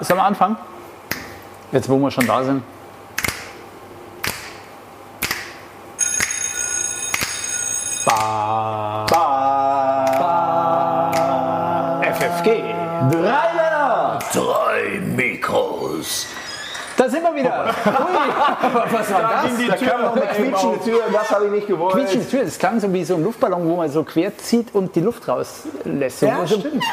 sollen wir anfangen? Jetzt, wo wir schon da sind. Ba, FFG. Drei Männer! Drei Mikros. Da sind wir wieder. Ui, was war das? Da kam noch eine quietschende Tür, das habe ich nicht gewollt. Quietschende Tür, das klang so wie so ein Luftballon, wo man so quer zieht und die Luft rauslässt. So, Ja, so, stimmt.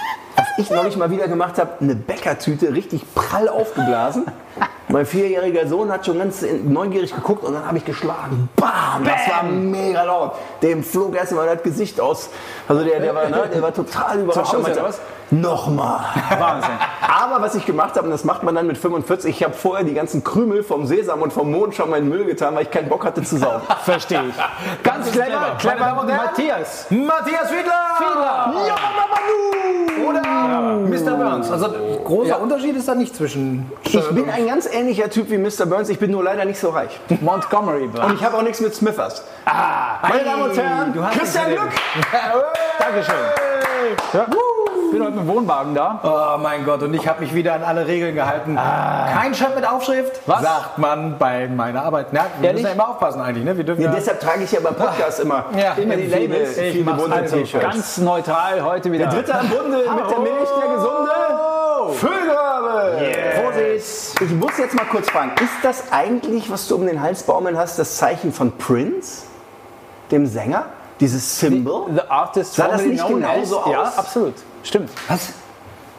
Ich neulich mal wieder gemacht habe, eine Bäckertüte richtig prall aufgeblasen. Mein vierjähriger Sohn hat schon ganz neugierig geguckt und dann habe ich geschlagen. Bam! Das war mega laut. Dem flog erst mal das Gesicht aus. Also der, der, war, ne, der war total überrascht. Hause, was? Nochmal. Wahnsinn. Aber was ich gemacht habe, und das macht man dann mit 45, ich habe vorher die ganzen Krümel vom Sesam und vom Mond schon mal in den Müll getan, weil ich keinen Bock hatte zu saugen. Verstehe ich. Ganz clever, clever. Matthias. Matthias Fiedler! Fiedler. Oder Mr. Burns. Also großer Unterschied ist da nicht zwischen. Ich bin ein ganz ähnlicher Typ wie Mr. Burns, ich bin nur leider nicht so reich. Montgomery. Und ich habe auch nichts mit Smithers. Meine Damen und Herren, Christian Glück! Dankeschön. Ja. Ich bin heute mit dem Wohnwagen da. Oh mein Gott, und ich habe mich wieder an alle Regeln gehalten. Kein Shirt mit Aufschrift, Was? sagt man bei meiner Arbeit. Na, wir Ehrlich? müssen ja immer aufpassen eigentlich. Ne? Wir dürfen Ja, ja, deshalb trage ich ja beim Podcast immer, Ja. immer die Labels, ich viele mach's bunte Also T-Shirts. ganz neutral heute wieder. Der dritte am Bunde mit der Milch, der gesunde Füllgrabe. Vorsicht. Ich muss jetzt mal kurz fragen, ist das eigentlich, was du um den Hals baumeln hast, das Zeichen von Prince, dem Sänger? Dieses Symbol? The Artist Sah das formerly nicht known genauso as, Ja, aus? absolut. Stimmt. Was?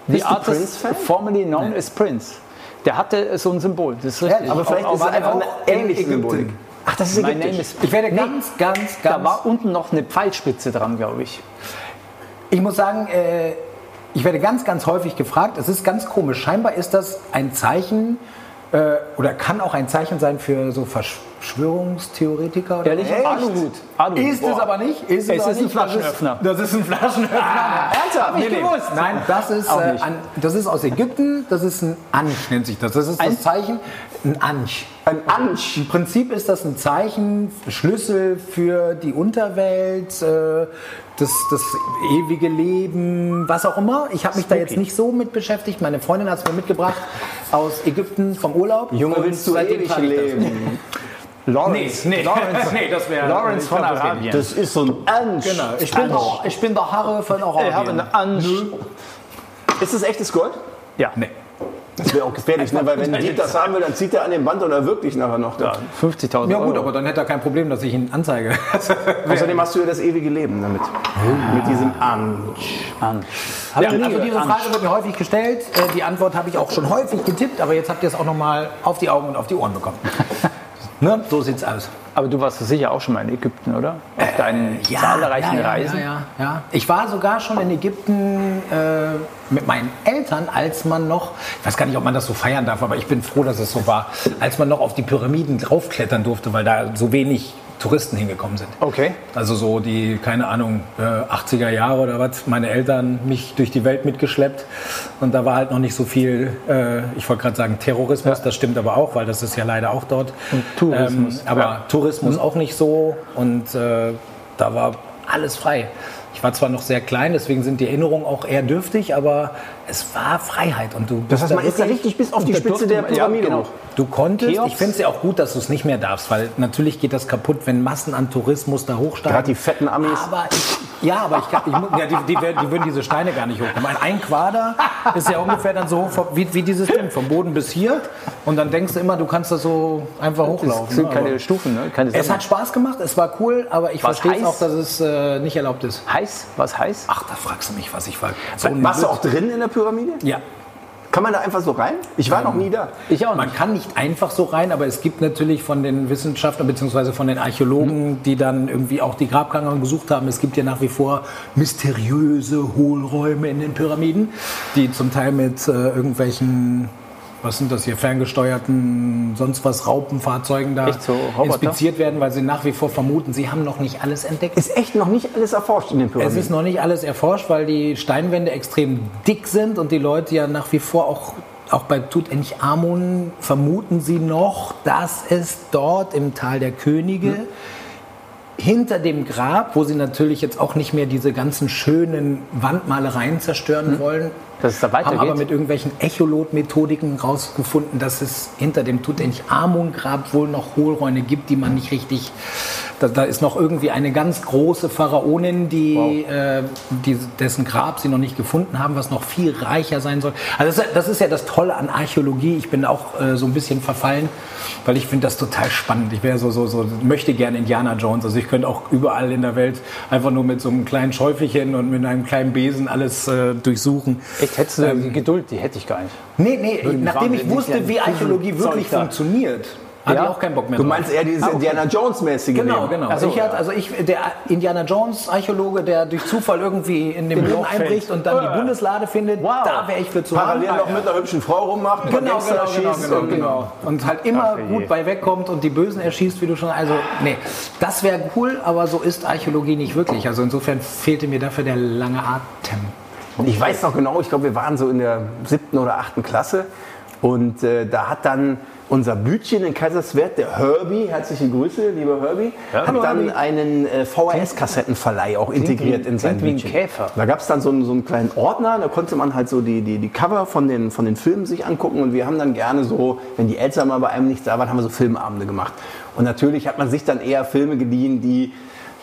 The Bist Artist formerly known as Prince. Der hatte so ein Symbol. Das ist richtig. Aber vielleicht Auch- ist es einfach eine ähnliche. Symbolik. Ach, das ist My name ägyptisch. is Ich werde ganz, ganz, Da ganz. war unten noch eine Pfeilspitze dran, glaube ich. Ich muss sagen, äh, ich werde ganz, ganz häufig gefragt. Es ist ganz komisch. Scheinbar ist das ein Zeichen äh, oder kann auch ein Zeichen sein für so Verschwörungstheoretiker. Oder Ehrlich? Echt? Aluhut. Aluhut. Ist es aber nicht. Ist Es aber ist ein nicht. Das Flaschenöffner. Das ist ein Flaschenöffner. Ernsthaft? Nee, nee. Nein, das ist, äh, ein, das ist aus Ägypten. Das ist ein Anch, nennt sich das. Das ist Ein- das Zeichen, ein Anch. Ein Ansch. Im Prinzip ist das ein Zeichen, Schlüssel für die Unterwelt, äh, das, das ewige Leben, was auch immer. Ich habe mich da jetzt nicht so mit beschäftigt. Meine Freundin hat es mir mitgebracht aus Ägypten vom Urlaub. Junge, willst du ewig leben? Lawrence. Nee, nee. Lawrence, nee, das wäre Lawrence von Arabien. Das ist so ein Ansch. Genau. Ich bin, der, ich bin der Harre von Arabien. Ich habe eine Ansch. Ist das echtes Gold? Ja. Nee. Das wäre auch gefährlich, ne? weil wenn Dieb das haben will, dann zieht er an dem Band oder wirklich nachher noch. Ja, 50.000 Ja Euro. gut, aber dann hätte er kein Problem, dass ich ihn anzeige. Außerdem hast du ja das ewige Leben damit. Mit diesem Ansch. An. Ja, also diese. Frage wird mir häufig gestellt. Äh, Die Antwort habe ich auch schon häufig getippt, aber jetzt habt ihr es auch nochmal auf die Augen und auf die Ohren bekommen. Ne? So sieht's aus. Aber du warst sicher auch schon mal in Ägypten, oder? Auf deinen zahlreichen ja, ja, Reisen. Ja, ja, ja. Ich war sogar schon in Ägypten äh, mit meinen Eltern, als man noch, ich weiß gar nicht, ob man das so feiern darf, aber ich bin froh, dass es so war, als man noch auf die Pyramiden draufklettern durfte, weil da so wenig Touristen hingekommen sind. Okay. Also so die, keine Ahnung, äh, 80er Jahre oder was, meine Eltern mich durch die Welt mitgeschleppt und da war halt noch nicht so viel, äh, ich wollte gerade sagen Terrorismus, das stimmt aber auch, weil das ist ja leider auch dort. Und Tourismus. Ähm, aber Ja. Tourismus auch nicht so und äh, da war alles frei. Ich war zwar noch sehr klein, deswegen sind die Erinnerungen auch eher dürftig, aber es war Freiheit und du bist Das heißt, da man ist da wirklich- richtig bis auf die Spitze der man- ja, Pyramide genau. Du konntest, Cheops? ich finde es ja auch gut, dass du es nicht mehr darfst, weil natürlich geht das kaputt, wenn Massen an Tourismus da hochsteigen. Gerade die fetten Amis. Aber ich, ja, aber ich, ich, ja, die, die, die würden diese Steine gar nicht hochkommen. Ein, ein Quader ist ja ungefähr dann so hoch wie, wie dieses Ding, vom Boden bis hier. Und dann denkst du immer, du kannst da so einfach hochlaufen. Es sind ne? keine Aber Stufen, ne? keine es hat Spaß gemacht, es war cool, aber ich verstehe auch, dass es äh, nicht erlaubt ist. heiß? Was heiß? Ach, da fragst du mich, was ich war. So Warst du auch drin in der Pyramide? Ja. Kann man da einfach so rein? Ich war noch nie da. Ich auch Man nicht. kann nicht einfach so rein, aber es gibt natürlich von den Wissenschaftlern bzw. von den Archäologen, die dann irgendwie auch die Grabkammer besucht haben, es gibt ja nach wie vor mysteriöse Hohlräume in den Pyramiden, die zum Teil mit äh, irgendwelchen, was sind das hier, ferngesteuerten, sonst was Raupenfahrzeugen da so Roboter? inspiziert werden, weil sie nach wie vor vermuten, sie haben noch nicht alles entdeckt. Ist echt noch nicht alles erforscht in den Es Pyramiden. ist noch nicht alles erforscht, weil die Steinwände extrem dick sind und die Leute ja nach wie vor auch, auch bei Tutanchamun vermuten sie noch, dass es dort im Tal der Könige hinter dem Grab, wo sie natürlich jetzt auch nicht mehr diese ganzen schönen Wandmalereien zerstören wollen, Dass es da weitergeht? Haben aber mit irgendwelchen Echolot-Methodiken rausgefunden, dass es hinter dem Tutanchamun-Grab wohl noch Hohlräume gibt, die man nicht richtig da, da, ist noch irgendwie eine ganz große Pharaonin, die, wow. äh, die, dessen Grab sie noch nicht gefunden haben, was noch viel reicher sein soll. Also das, das ist ja das Tolle an Archäologie. Ich bin auch äh, so ein bisschen verfallen, weil ich finde das total spannend. Ich wäre so, so, so, möchte gerne Indiana Jones. Also ich könnte auch überall in der Welt einfach nur mit so einem kleinen Schäufelchen und mit einem kleinen Besen alles äh, durchsuchen. Echt, hättest du ähm, die Geduld, die hätte ich gar nicht. Nee, nee, nachdem ich wusste, wie Archäologie wirklich funktioniert hatte ja? ich auch keinen Bock mehr. Du meinst eher dieses ah, okay. Indiana Jones-mäßige? Genau, genau. Also, ich hatte, also ich, der Indiana Jones-Archäologe, der durch Zufall irgendwie in den Boden einbricht und dann die Bundeslade findet, wow. da wäre ich für zu Parallel haben. noch mit einer hübschen Frau rummacht, genau, genau, genau, genau, und, genau. Und halt immer Ach, gut bei wegkommt und die Bösen erschießt, wie du schon. Also, nee, das wäre cool, aber so ist Archäologie nicht wirklich. Also insofern fehlte mir dafür der lange Atem. Ich weiß noch genau, ich glaube, wir waren so in der siebten oder achten Klasse und äh, da hat dann unser Bütchen in Kaiserswerth, der Herbie, herzliche Grüße, lieber Herbie, ja, hat dann einen äh, VHS-Kassettenverleih auch integriert in sein Bütchen. Käfer. Da gab es dann so einen, so einen, kleinen Ordner, da konnte man halt so die, die, die Cover von den, von den Filmen sich angucken und wir haben dann gerne so, wenn die Eltern mal bei einem nicht da waren, haben wir so Filmabende gemacht. Und natürlich hat man sich dann eher Filme geliehen, die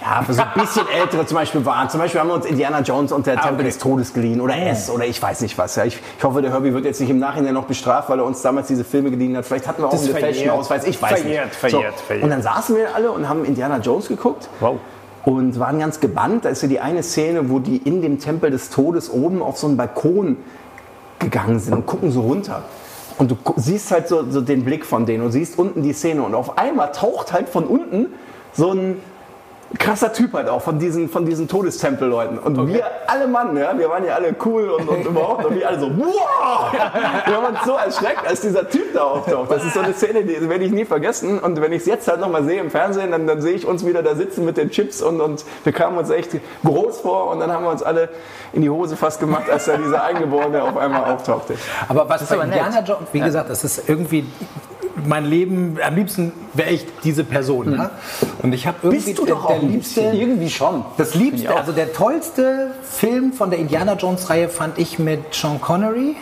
ja, für so ein bisschen ältere zum Beispiel waren. Zum Beispiel haben wir uns Indiana Jones und der ah, Tempel okay. des Todes geliehen oder S oder ich weiß nicht was. Ja. Ich, ich, hoffe, der Herbie wird jetzt nicht im Nachhinein noch bestraft, weil er uns damals diese Filme geliehen hat. Vielleicht hatten wir auch das einen Fashion-Ausweis, ich weiß verjährt, nicht. Verjährt, so. verjährt. Und dann saßen wir alle und haben Indiana Jones geguckt. Wow. Und waren ganz gebannt. Da ist ja die eine Szene, wo die in dem Tempel des Todes oben auf so einen Balkon gegangen sind und gucken so runter. Und du siehst halt so, so den Blick von denen und siehst unten die Szene. Und auf einmal taucht halt von unten so ein krasser Typ halt auch von diesen, von diesen Todestempelleuten. Und okay. wir alle Mann, ja, wir waren ja alle cool und, und überhaupt, und wir alle so, wow! Wir haben uns so erschreckt, als dieser Typ da auftaucht. Das ist so eine Szene, die werde ich nie vergessen. Und wenn ich es jetzt halt nochmal sehe im Fernsehen, dann, dann sehe ich uns wieder da sitzen mit den Chips und, und wir kamen uns echt groß vor und dann haben wir uns alle in die Hose fast gemacht, als da dieser Eingeborene auf einmal auftauchte. Aber was bei Indiana Jones, wie gesagt, das ist irgendwie mein Leben, am liebsten wäre ich diese Person. Mhm. Ja? Und ich habe irgendwie Bist du der, der liebste, irgendwie schon. Das liebste, also der tollste Film von der Indiana Jones Reihe fand ich mit Sean Connery.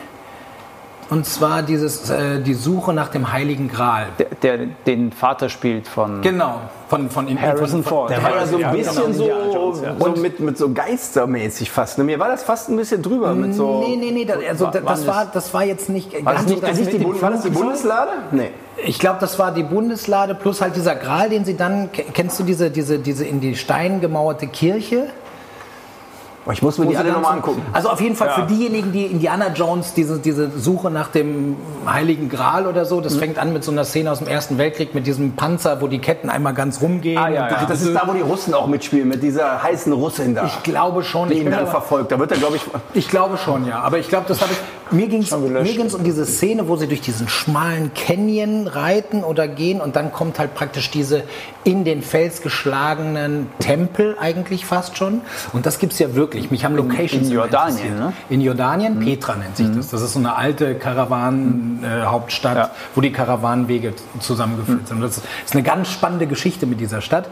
Und zwar dieses, äh, die Suche nach dem Heiligen Gral. Der, der, den Vater spielt von. Genau, von, von Harrison Ford. Der war ja so ein bisschen so, Jones, ja. so mit, mit so geistermäßig fast. Ne? Mir war das fast ein bisschen drüber mit so. Nee, nee, nee, das, also, das, das war, das war jetzt nicht. War das nicht, das nicht die, war das die Bundeslade? Nee. Ich glaube, das war die Bundeslade plus halt dieser Gral, den sie dann. Kennst du diese, diese, diese in die Stein gemauerte Kirche? Ich muss mir die alle nochmal angucken. Also auf jeden Fall ja. für diejenigen, die Indiana Jones, diese, diese Suche nach dem Heiligen Gral oder so, das mhm. fängt an mit so einer Szene aus dem Ersten Weltkrieg, mit diesem Panzer, wo die Ketten einmal ganz rumgehen. Ah, ja, ja. Das ist da, wo die Russen auch mitspielen, mit dieser heißen Russin da. Ich glaube schon. Die ihn dann verfolgt. Da wird er, glaube ich... Ich glaube schon, ja. Aber ich glaube, das habe ich... Mir ging es um diese Szene, wo sie durch diesen schmalen Canyon reiten oder gehen und dann kommt halt praktisch diese in den Fels geschlagenen Tempel eigentlich fast schon. Und das gibt es ja wirklich. Mich haben Locations in, in Jordanien. Ne? In Jordanien, mhm. Petra nennt sich mhm. das. Das ist so eine alte Karawanenhauptstadt, äh, ja. wo die Karawanenwege zusammengeführt mhm. sind. Das ist eine ganz spannende Geschichte mit dieser Stadt.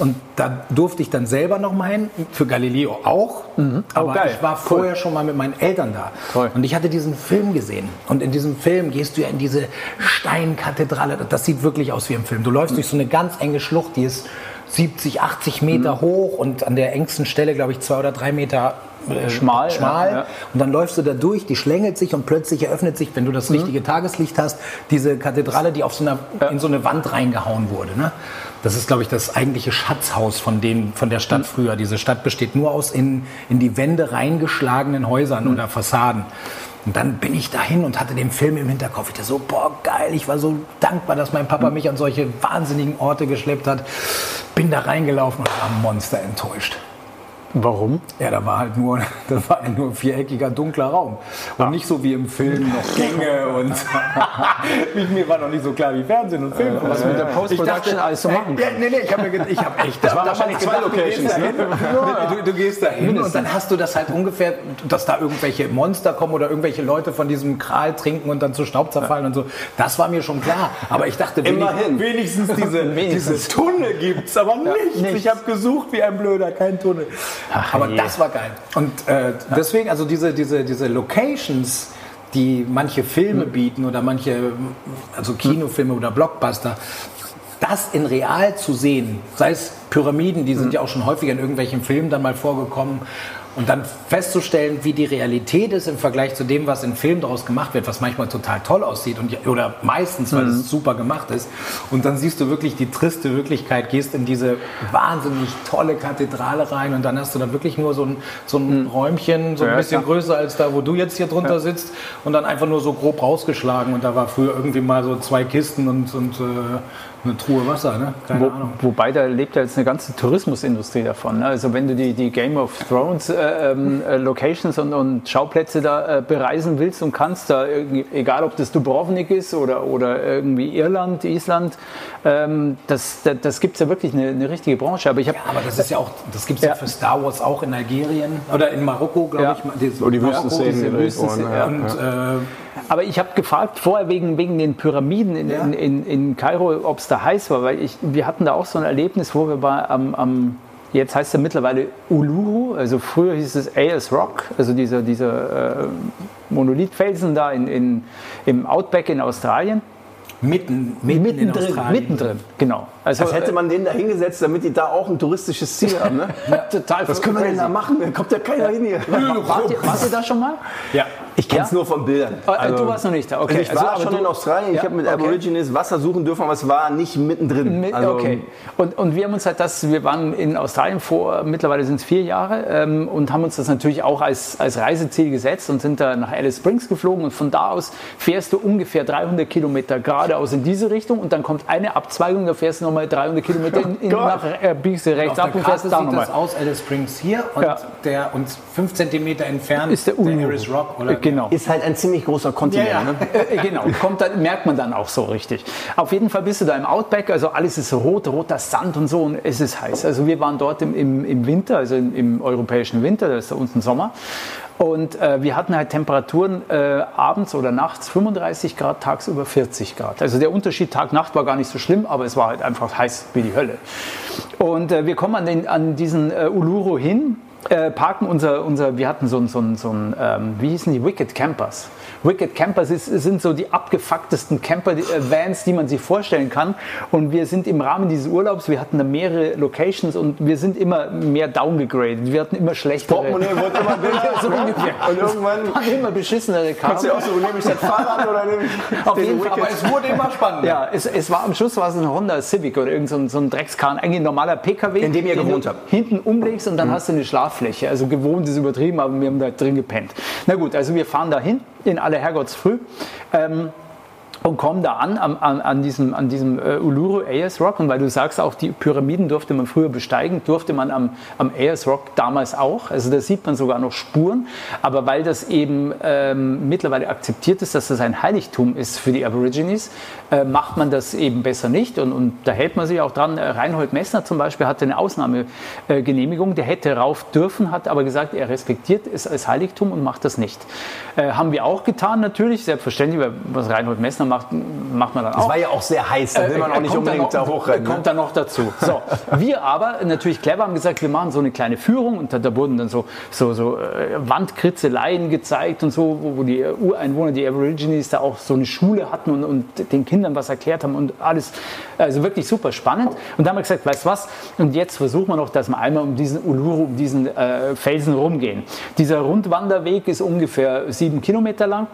Und da durfte ich dann selber noch mal hin, für Galileo auch. Mhm. Oh, Aber geil. ich war vorher cool. schon mal mit meinen Eltern da. Toll. Und ich hatte diesen Film gesehen. Und in diesem Film gehst du ja in diese Steinkathedrale. Das sieht wirklich aus wie im Film. Du läufst mhm. durch so eine ganz enge Schlucht, die ist 70, 80 Meter mhm. hoch und an der engsten Stelle, glaube ich, zwei oder drei Meter äh, schmal. schmal. Ja, ja. Und dann läufst du da durch, die schlängelt sich und plötzlich eröffnet sich, wenn du das mhm. richtige Tageslicht hast, diese Kathedrale, die auf so einer, ja. in so eine Wand reingehauen wurde. Ne? Das ist, glaube ich, das eigentliche Schatzhaus von, den, von der Stadt mhm. früher. Diese Stadt besteht nur aus in, in die Wände reingeschlagenen Häusern mhm. oder Fassaden. Und dann bin ich dahin und hatte den Film im Hinterkopf. Ich dachte so, boah, geil, ich war so dankbar, dass mein Papa mich an solche wahnsinnigen Orte geschleppt hat. Bin da reingelaufen und war Monster enttäuscht. Warum? Ja, da war halt nur, das war nur ein viereckiger, dunkler Raum. Und ja. nicht so wie im Film noch Gänge und mir war noch nicht so klar wie Fernsehen und Film. Was mit der Post-Production alles zu machen ja, Nee, nee, ich habe ich hab echt... Das waren wahrscheinlich zwei Locations. Ne? Du, du, gehst da hin und dann hast du das halt ungefähr, dass da irgendwelche Monster kommen oder irgendwelche Leute von diesem Kral trinken und dann zu Staub zerfallen ja. und so. Das war mir schon klar. Aber ich dachte, Immerhin. wenigstens diese, dieses Tunnel gibt es, aber nichts. Nichts. Ich habe gesucht wie ein Blöder, kein Tunnel. Ach, Aber je. das war geil. Und äh, deswegen, also diese, diese, diese Locations, die manche Filme mhm. bieten oder manche, also Kinofilme oder Blockbuster, das in real zu sehen, sei es Pyramiden, die sind mhm. ja auch schon häufiger in irgendwelchen Filmen dann mal vorgekommen, und dann festzustellen, wie die Realität ist im Vergleich zu dem, was in Filmen daraus gemacht wird, was manchmal total toll aussieht und, oder meistens, weil mhm. es super gemacht ist. Und dann siehst du wirklich die triste Wirklichkeit, gehst in diese wahnsinnig tolle Kathedrale rein und dann hast du da wirklich nur so ein, so ein mhm. Räumchen, so ein ja, bisschen ja. größer als da, wo du jetzt hier drunter ja. sitzt und dann einfach nur so grob rausgeschlagen und da war früher irgendwie mal so zwei Kisten und, und äh, eine Truhe Wasser, ne? Keine Wo, Ahnung. Wobei da lebt ja jetzt eine ganze Tourismusindustrie davon. Ne? Also wenn du die, die Game of Thrones äh, ähm, äh, Locations und, und, Schauplätze da äh, bereisen willst und kannst, da egal ob das Dubrovnik ist oder, oder irgendwie Irland, Island, ähm, das, das, das gibt es ja wirklich eine, eine, richtige Branche. Aber, ich hab, ja, aber das ist ja auch, das gibt es ja. ja. für Star Wars auch in Algerien oder in Marokko, glaube ja. ich. Die, oh, die Wüstenszenen. Wüstenszenen. Und, äh, aber ich habe gefragt vorher wegen, wegen den Pyramiden in, ja. in, in, in Kairo, ob es da heiß war, weil ich, wir hatten da auch so ein Erlebnis, wo wir bei, am, am Jetzt heißt er mittlerweile Uluru, also früher hieß es AS Rock, also dieser, dieser äh, Monolithfelsen da in, in, im Outback in Australien. Mitten, mitten mittendrin, mittendrin, genau. Also Als hätte man den da hingesetzt, damit die da auch ein touristisches Ziel haben. Ne? ja, total. Was können wir denn da machen? Da kommt ja keiner hin hier. Wart ihr, wart ihr da schon mal? Ja. Ich kenne es ja? nur von Bildern. Oh, also, du warst noch nicht da, okay. Also ich war also, schon du, in Australien, ja? ich habe mit okay. Aborigines Wasser suchen dürfen, aber es war nicht mittendrin. Mit, also, okay. Und, und wir haben uns halt das, wir waren in Australien vor, mittlerweile sind es vier Jahre ähm, und haben uns das natürlich auch als, als Reiseziel gesetzt und sind da nach Alice Springs geflogen und von da aus fährst du ungefähr 300 Kilometer geradeaus in diese Richtung und dann kommt eine Abzweigung, da fährst du nochmal 300 Kilometer in, in, nach, äh, biegst du rechts ab und fährst da nochmal. sieht das aus, Alice Springs hier und, ja. der, und fünf Zentimeter entfernt ist der, der Rock. Oder? Genau. Ist halt ein ziemlich großer Kontinent. Ja, ja. Ne? Äh, genau, kommt dann, merkt man dann auch so richtig. Auf jeden Fall bist du da im Outback, also alles ist rot, roter Sand und so und es ist heiß. Also wir waren dort im, im, im Winter, also im, im europäischen Winter, da ist da unten Sommer. Und äh, wir hatten halt Temperaturen äh, abends oder nachts 35 Grad, tagsüber 40 Grad. Also der Unterschied Tag-Nacht war gar nicht so schlimm, aber es war halt einfach heiß wie die Hölle. Und äh, wir kommen an, den, an diesen äh, Uluru hin äh, parken unser, unser, wir hatten so ein, so ein, so ein ähm, wie hießen die, Wicked Campers. Wicked Campers ist, sind so die abgefucktesten Camper-Vans, äh, die man sich vorstellen kann. Und wir sind im Rahmen dieses Urlaubs, wir hatten da mehrere Locations und wir sind immer mehr downgegradet. Wir hatten immer schlechtere. Portemonnaie wurde immer billiger. so ungefähr. Und irgendwann waren immer beschissenere Karten. Kannst du auch so, nehme ich das Fahrrad oder nehme ich Auf jeden Fall, aber es wurde immer spannender. Ja, es, es war am Schluss war es ein Honda Civic oder irgendein so ein, so ein Dreckskarren, eigentlich ein normaler PKW. In dem ihr gewohnt habt. Hinten umlegst und dann mhm. hast du eine Schlaffläche. Also gewohnt ist übertrieben, aber wir haben da drin gepennt. Na gut, also wir fahren dahin in aller Herrgottsfrüh. Ähm, und kommen da an, an, an diesem, an diesem äh, Uluru AS Rock. Und weil du sagst, auch die Pyramiden durfte man früher besteigen, durfte man am, am AS Rock damals auch. Also da sieht man sogar noch Spuren. Aber weil das eben ähm, mittlerweile akzeptiert ist, dass das ein Heiligtum ist für die Aborigines, äh, macht man das eben besser nicht. Und, und da hält man sich auch dran. Reinhold Messner zum Beispiel hatte eine Ausnahmegenehmigung. Der hätte rauf dürfen, hat aber gesagt, er respektiert es als Heiligtum und macht das nicht. Äh, haben wir auch getan natürlich, selbstverständlich, weil was Reinhold Messner macht, macht man dann auch. Das war ja auch sehr heiß, da will man auch nicht unbedingt da, da hochrennen. Ne? Kommt dann noch dazu. So, wir aber natürlich clever haben gesagt, wir machen so eine kleine Führung und da, da wurden dann so, so, so äh, Wandkritzeleien gezeigt und so, wo, wo die Ureinwohner, die Aborigines da auch so eine Schule hatten und, und den Kindern was erklärt haben und alles. Also wirklich super spannend. Und dann haben wir gesagt, weißt du was? Und jetzt versuchen wir noch, dass wir einmal um diesen Uluru, um diesen äh, Felsen rumgehen. Dieser Rundwanderweg ist ungefähr sieben Kilometer lang.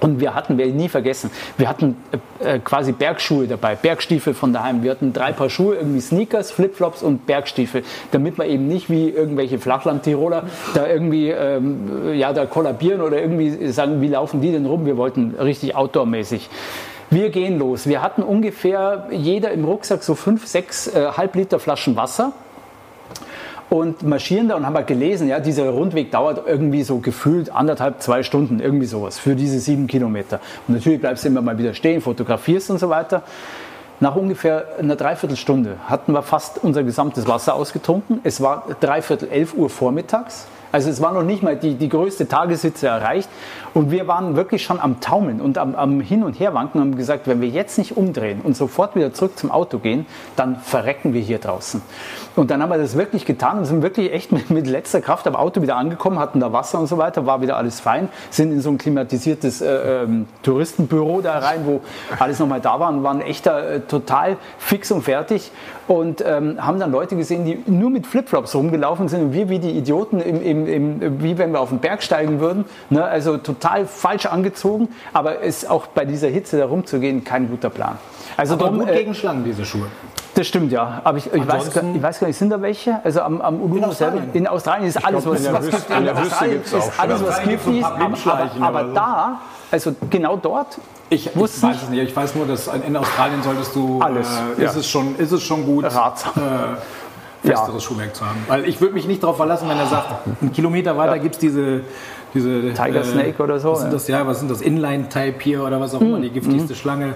Und wir hatten, werde ich nie vergessen, wir hatten äh, quasi Bergschuhe dabei, Bergstiefel von daheim. Wir hatten drei Paar Schuhe, irgendwie Sneakers, Flipflops und Bergstiefel, damit wir eben nicht wie irgendwelche Flachland-Tiroler da irgendwie ähm, ja, da kollabieren oder irgendwie sagen, wie laufen die denn rum? Wir wollten richtig outdoormäßig. Wir gehen los. Wir hatten ungefähr jeder im Rucksack so fünf, sechs äh, halb Liter Flaschen Wasser und marschieren da und haben halt gelesen, ja, dieser Rundweg dauert irgendwie so gefühlt anderthalb, zwei Stunden, irgendwie sowas für diese sieben Kilometer. Und natürlich bleibst du immer mal wieder stehen, fotografierst und so weiter. Nach ungefähr einer Dreiviertelstunde hatten wir fast unser gesamtes Wasser ausgetrunken. Es war dreiviertel elf Uhr vormittags. Also es war noch nicht mal die, die größte Tageshitze erreicht. Und wir waren wirklich schon am Taumeln und am, am Hin- und Herwanken und haben gesagt, wenn wir jetzt nicht umdrehen und sofort wieder zurück zum Auto gehen, dann verrecken wir hier draußen. Und dann haben wir das wirklich getan und sind wirklich echt mit, mit letzter Kraft am Auto wieder angekommen, hatten da Wasser und so weiter, war wieder alles fein, sind in so ein klimatisiertes äh, ähm, Touristenbüro da rein, wo alles nochmal da war und waren echt da, äh, total fix und fertig und ähm, haben dann Leute gesehen, die nur mit Flipflops rumgelaufen sind und wir wie die Idioten, im, im, im, wie wenn wir auf den Berg steigen würden. Ne? Also total falsch angezogen, aber ist auch bei dieser Hitze da rumzugehen kein guter Plan. Also Aber drum, gut äh, gegen Schlangen, diese Schuhe. das stimmt, ja. Aber ich, ich, weiß, gar- ich weiß gar nicht, sind da welche? Also am, am Uluru In selber? Australien. In Australien ist alles, glaub, was, was Wüste- gibt. in der Wüste ist auch alles, was ist. so Aber, aber, aber so. da, also genau dort, Ich, ich weiß es nicht. Ich weiß nur, dass in Australien solltest du Alles, Äh, ist, ja. es schon, ist es schon gut, Ratsam. äh, festeres Schuhwerk zu haben. Weil ich würde mich nicht darauf verlassen, wenn er sagt, einen Kilometer weiter gibt es diese, diese Tiger Snake oder so, Was sind ja. das, ja, was sind das? Inline-Type hier oder was auch immer, die giftigste Schlange.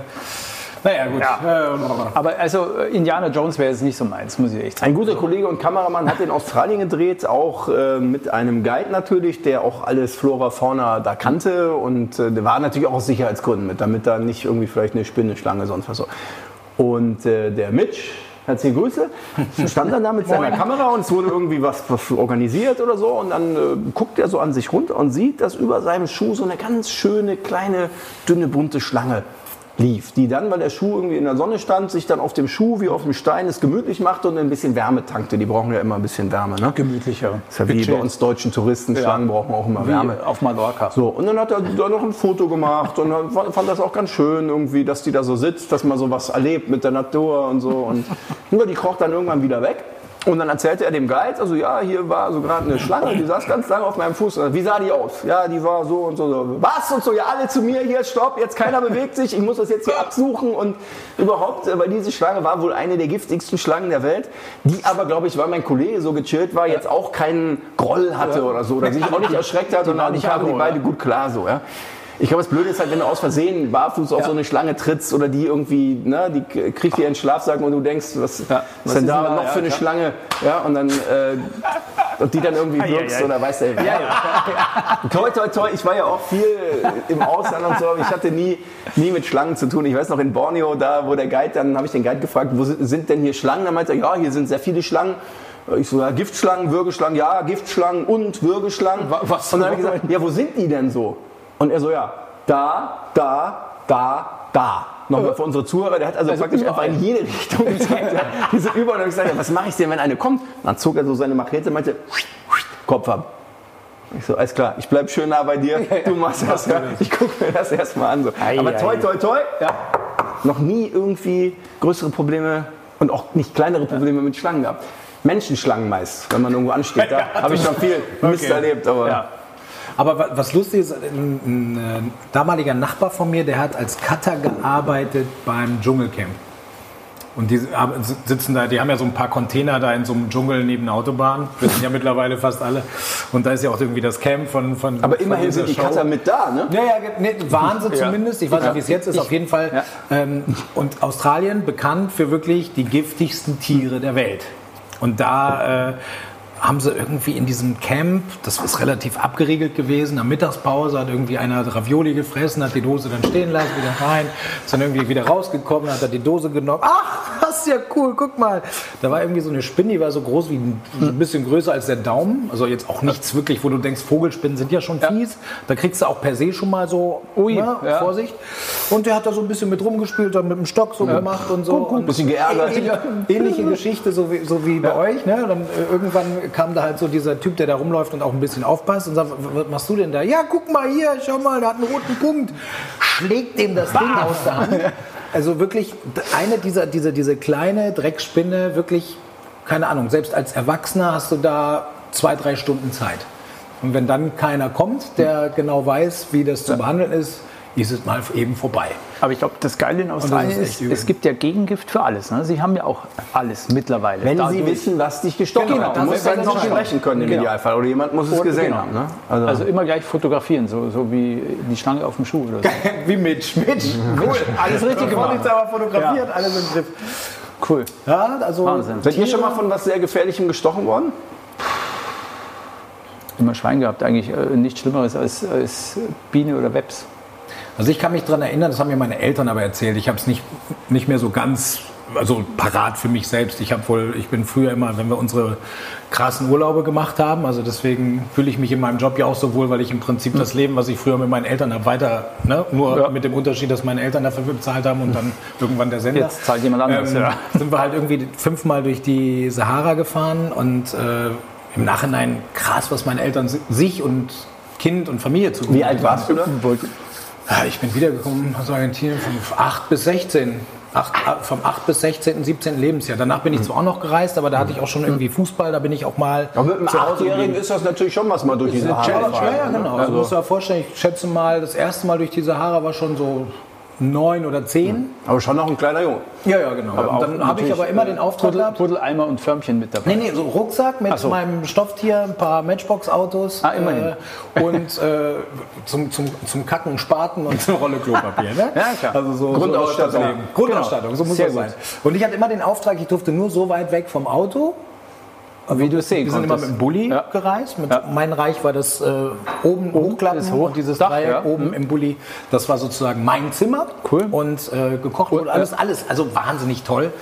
Naja, gut. Ja. Äh, aber also äh, Indiana Jones wäre jetzt nicht so meins, muss ich echt sagen. Ein guter Kollege und Kameramann hat in Australien gedreht, auch äh, mit einem Guide natürlich, der auch alles Flora, Fauna da kannte und äh, der war natürlich auch aus Sicherheitsgründen mit, damit da nicht irgendwie vielleicht eine Spinne, Schlange, sonst was so. Und äh, der Mitch, herzliche Grüße, stand dann da mit seiner Kamera und es wurde irgendwie was, was organisiert oder so. Und dann äh, guckt er so an sich runter und sieht, dass über seinem Schuh so eine ganz schöne, kleine, dünne, bunte Schlange lief, die dann, weil der Schuh irgendwie in der Sonne stand, sich dann auf dem Schuh wie auf dem Stein es gemütlich machte und ein bisschen Wärme tankte. Die brauchen ja immer ein bisschen Wärme. Ne? Gemütlicher. ist ja wie bei uns deutschen Touristen, Schlangen brauchen auch immer Wie Wärme. auf Mallorca. So, und dann hat er da noch ein Foto gemacht und dann fand, das auch ganz schön irgendwie, dass die da so sitzt, dass man so was erlebt mit der Natur und so. Und ja, die kroch dann irgendwann wieder weg. Und dann erzählte er dem Guide, also ja, hier war so gerade eine Schlange, die saß ganz lange auf meinem Fuß. Wie sah die aus? Ja, die war so und so. so. Was? Und so, ja, alle zu mir, hier, stopp, jetzt keiner bewegt sich, ich muss das jetzt hier absuchen. Und überhaupt, äh, weil diese Schlange war wohl eine der giftigsten Schlangen der Welt, die aber, glaube ich, weil mein Kollege so gechillt war, jetzt auch keinen Groll hatte oder so, oder sich auch nicht erschreckt hat. Und nicht kamen die beide gut klar so, ja. Ich glaube, das Blöde ist halt, wenn du aus Versehen barfuß auf so eine Schlange trittst oder die irgendwie, ne, die kriegt dir einen Schlafsack und du denkst, was, Ja, was ist da denn da? noch Ja, für eine klar. Schlange? Ja, und dann, äh, und die dann irgendwie wirkst oder weiß der. Ja, Toi, toi, toi, ich war ja auch viel im Ausland und so, aber ich hatte nie, nie mit Schlangen zu tun. Ich weiß noch in Borneo, da wo der Guide, dann habe ich den Guide gefragt, wo sind denn hier Schlangen? Dann meinte er, ja, hier sind sehr viele Schlangen. Ich so, ja, Giftschlangen, Würgeschlangen, ja, Giftschlangen und Würgeschlangen. Wa- was? Und dann habe ich gesagt, ja, wo sind die denn so? Und er so, ja, da, da, da, da. Nochmal für unsere Zuhörer, der hat also, praktisch überall. einfach in jede Richtung gezeigt. Ja. Die sind überall. Und gesagt, ja, was mache ich denn, wenn eine kommt? Und dann zog er so seine Machete und meinte, Kopf ab. Ich so, alles klar, ich bleib schön nah bei dir, du machst das. Ja. Ich gucke mir das erstmal an. So. Ei, Aber toi, toi, toi, Ja. noch nie irgendwie größere Probleme und auch nicht kleinere Probleme mit Schlangen gehabt. Menschenschlangen meist, wenn man irgendwo ansteht. Da habe ich schon viel Mist erlebt. Aber Ja. Aber wa- was lustig ist, ein, ein äh, damaliger Nachbar von mir, der hat als Cutter gearbeitet beim Dschungelcamp. Und die haben- sitzen da, die haben ja so ein paar Container da in so einem Dschungel neben der Autobahn. Wissen ja mittlerweile fast alle. Und da ist ja auch irgendwie das Camp von. von aber von immerhin sind die Show. Cutter mit da, ne? Ja, ja, nee, waren sie zumindest. Ich weiß nicht, wie es jetzt ist. Auf jeden Fall. Ja. Ähm, und Australien bekannt für wirklich die giftigsten Tiere der Welt. Und da äh, haben sie irgendwie in diesem Camp, das ist relativ abgeriegelt gewesen, am Mittagspause hat irgendwie einer Ravioli gefressen, hat die Dose dann stehen lassen, wieder rein, ist dann irgendwie wieder rausgekommen, hat er die Dose genommen. Ach, das ist ja cool, guck mal. Da war irgendwie so eine Spinne, die war so groß wie ein, ein bisschen größer als der Daumen. Also jetzt auch nichts wirklich, wo du denkst, Vogelspinnen sind ja schon fies. Da kriegst du auch per se schon mal so Ui, ne, ja. Vorsicht. Und der hat da so ein bisschen mit rumgespielt, dann mit dem Stock so gemacht und so. Und bisschen geärgert. Ähnliche, ähnliche Geschichte, so wie, so wie bei euch. Ne? Dann äh, irgendwann kam da halt so dieser Typ, der da rumläuft und auch ein bisschen aufpasst und sagt, was machst du denn da? Ja, guck mal hier, schau mal, der hat einen roten Punkt. Schlägt dem das Ding aus der Hand. Also wirklich eine dieser, diese, diese kleine Dreckspinne, wirklich, keine Ahnung, selbst als Erwachsener hast du da zwei, drei Stunden Zeit. Und wenn dann keiner kommt, der genau weiß, wie das zu behandeln ist, ist es mal eben vorbei. Aber ich glaube, das Geile in Australien ist ist, es gibt ja Gegengift für alles. Ne? Sie haben ja auch alles mittlerweile. Wenn Dadurch- sie wissen, was dich gestochen Genau, hat. ist halt ganz noch sprechen können im Genau. Idealfall. Oder jemand muss es Oder- gesehen genau. haben. Ne? Also immer gleich fotografieren, so, so wie die Schlange auf dem Schuh. Oder so. Wie Mitch. Mitch, cool. Alles richtig gemacht. Vorsichtshalber fotografiert, alles im Griff. Cool. Ja, also Wahnsinn. Seid ihr schon mal von was sehr Gefährlichem gestochen worden? Immer Schwein gehabt, eigentlich äh, nichts Schlimmeres als, als Biene oder Webs. Also ich kann mich daran erinnern, das haben mir meine Eltern aber erzählt. Ich habe es nicht, nicht mehr so ganz also parat für mich selbst. Ich habe wohl, ich bin früher immer, wenn wir unsere krassen Urlaube gemacht haben, also deswegen fühle ich mich in meinem Job ja auch so wohl, weil ich im Prinzip das Leben, was ich früher mit meinen Eltern habe, weiter, ne? nur Ja. mit dem Unterschied, dass meine Eltern dafür bezahlt haben und dann irgendwann der Sender. Jetzt zahlt jemand anderes, ähm, ja. Sind wir halt irgendwie fünfmal durch die Sahara gefahren und äh, im Nachhinein krass, was meine Eltern si- sich und Kind und Familie zu Wie alt warst du da? Ja, ich bin wiedergekommen aus Argentinien von 8 bis 16. Acht, ah, vom 8 bis 16., 17. Lebensjahr. Danach bin ich zwar auch noch gereist, aber da hatte ich auch schon irgendwie Fußball, da bin ich auch mal Aber mit einem Achtjährigen ist das natürlich schon was mal durch die Sahara Ja, ja, genau. Also, musst du dir vorstellen, ich schätze mal, das erste Mal durch die Sahara war schon so neun oder zehn. Aber schon noch ein kleiner Junge. Ja, ja, genau. Aber dann habe ich aber immer den Auftrag Puddel, gehabt. Puddeleimer und Förmchen mit dabei. Nee, nee, so Rucksack mit so. meinem Stofftier, ein paar Matchbox-Autos Ah, immerhin. äh, und äh, zum, zum, zum Kacken Spaten und eine Rolle Klopapier. Ne? Ja, klar. Also so Grundausstattung. So. Grundausstattung, so muss Sehr das sein. Und ich hatte immer den Auftrag, ich durfte nur so weit weg vom Auto. Wie du es sehen Wir sind immer mit dem Bulli Ja. gereist. Mit Ja. Mein Reich war das äh, oben hochklappen Hoch- und dieses Dach, Dreieck ja. Mhm. oben im Bulli. Das war sozusagen mein Zimmer. Cool. Und äh, gekocht wurde alles, alles. Also wahnsinnig toll.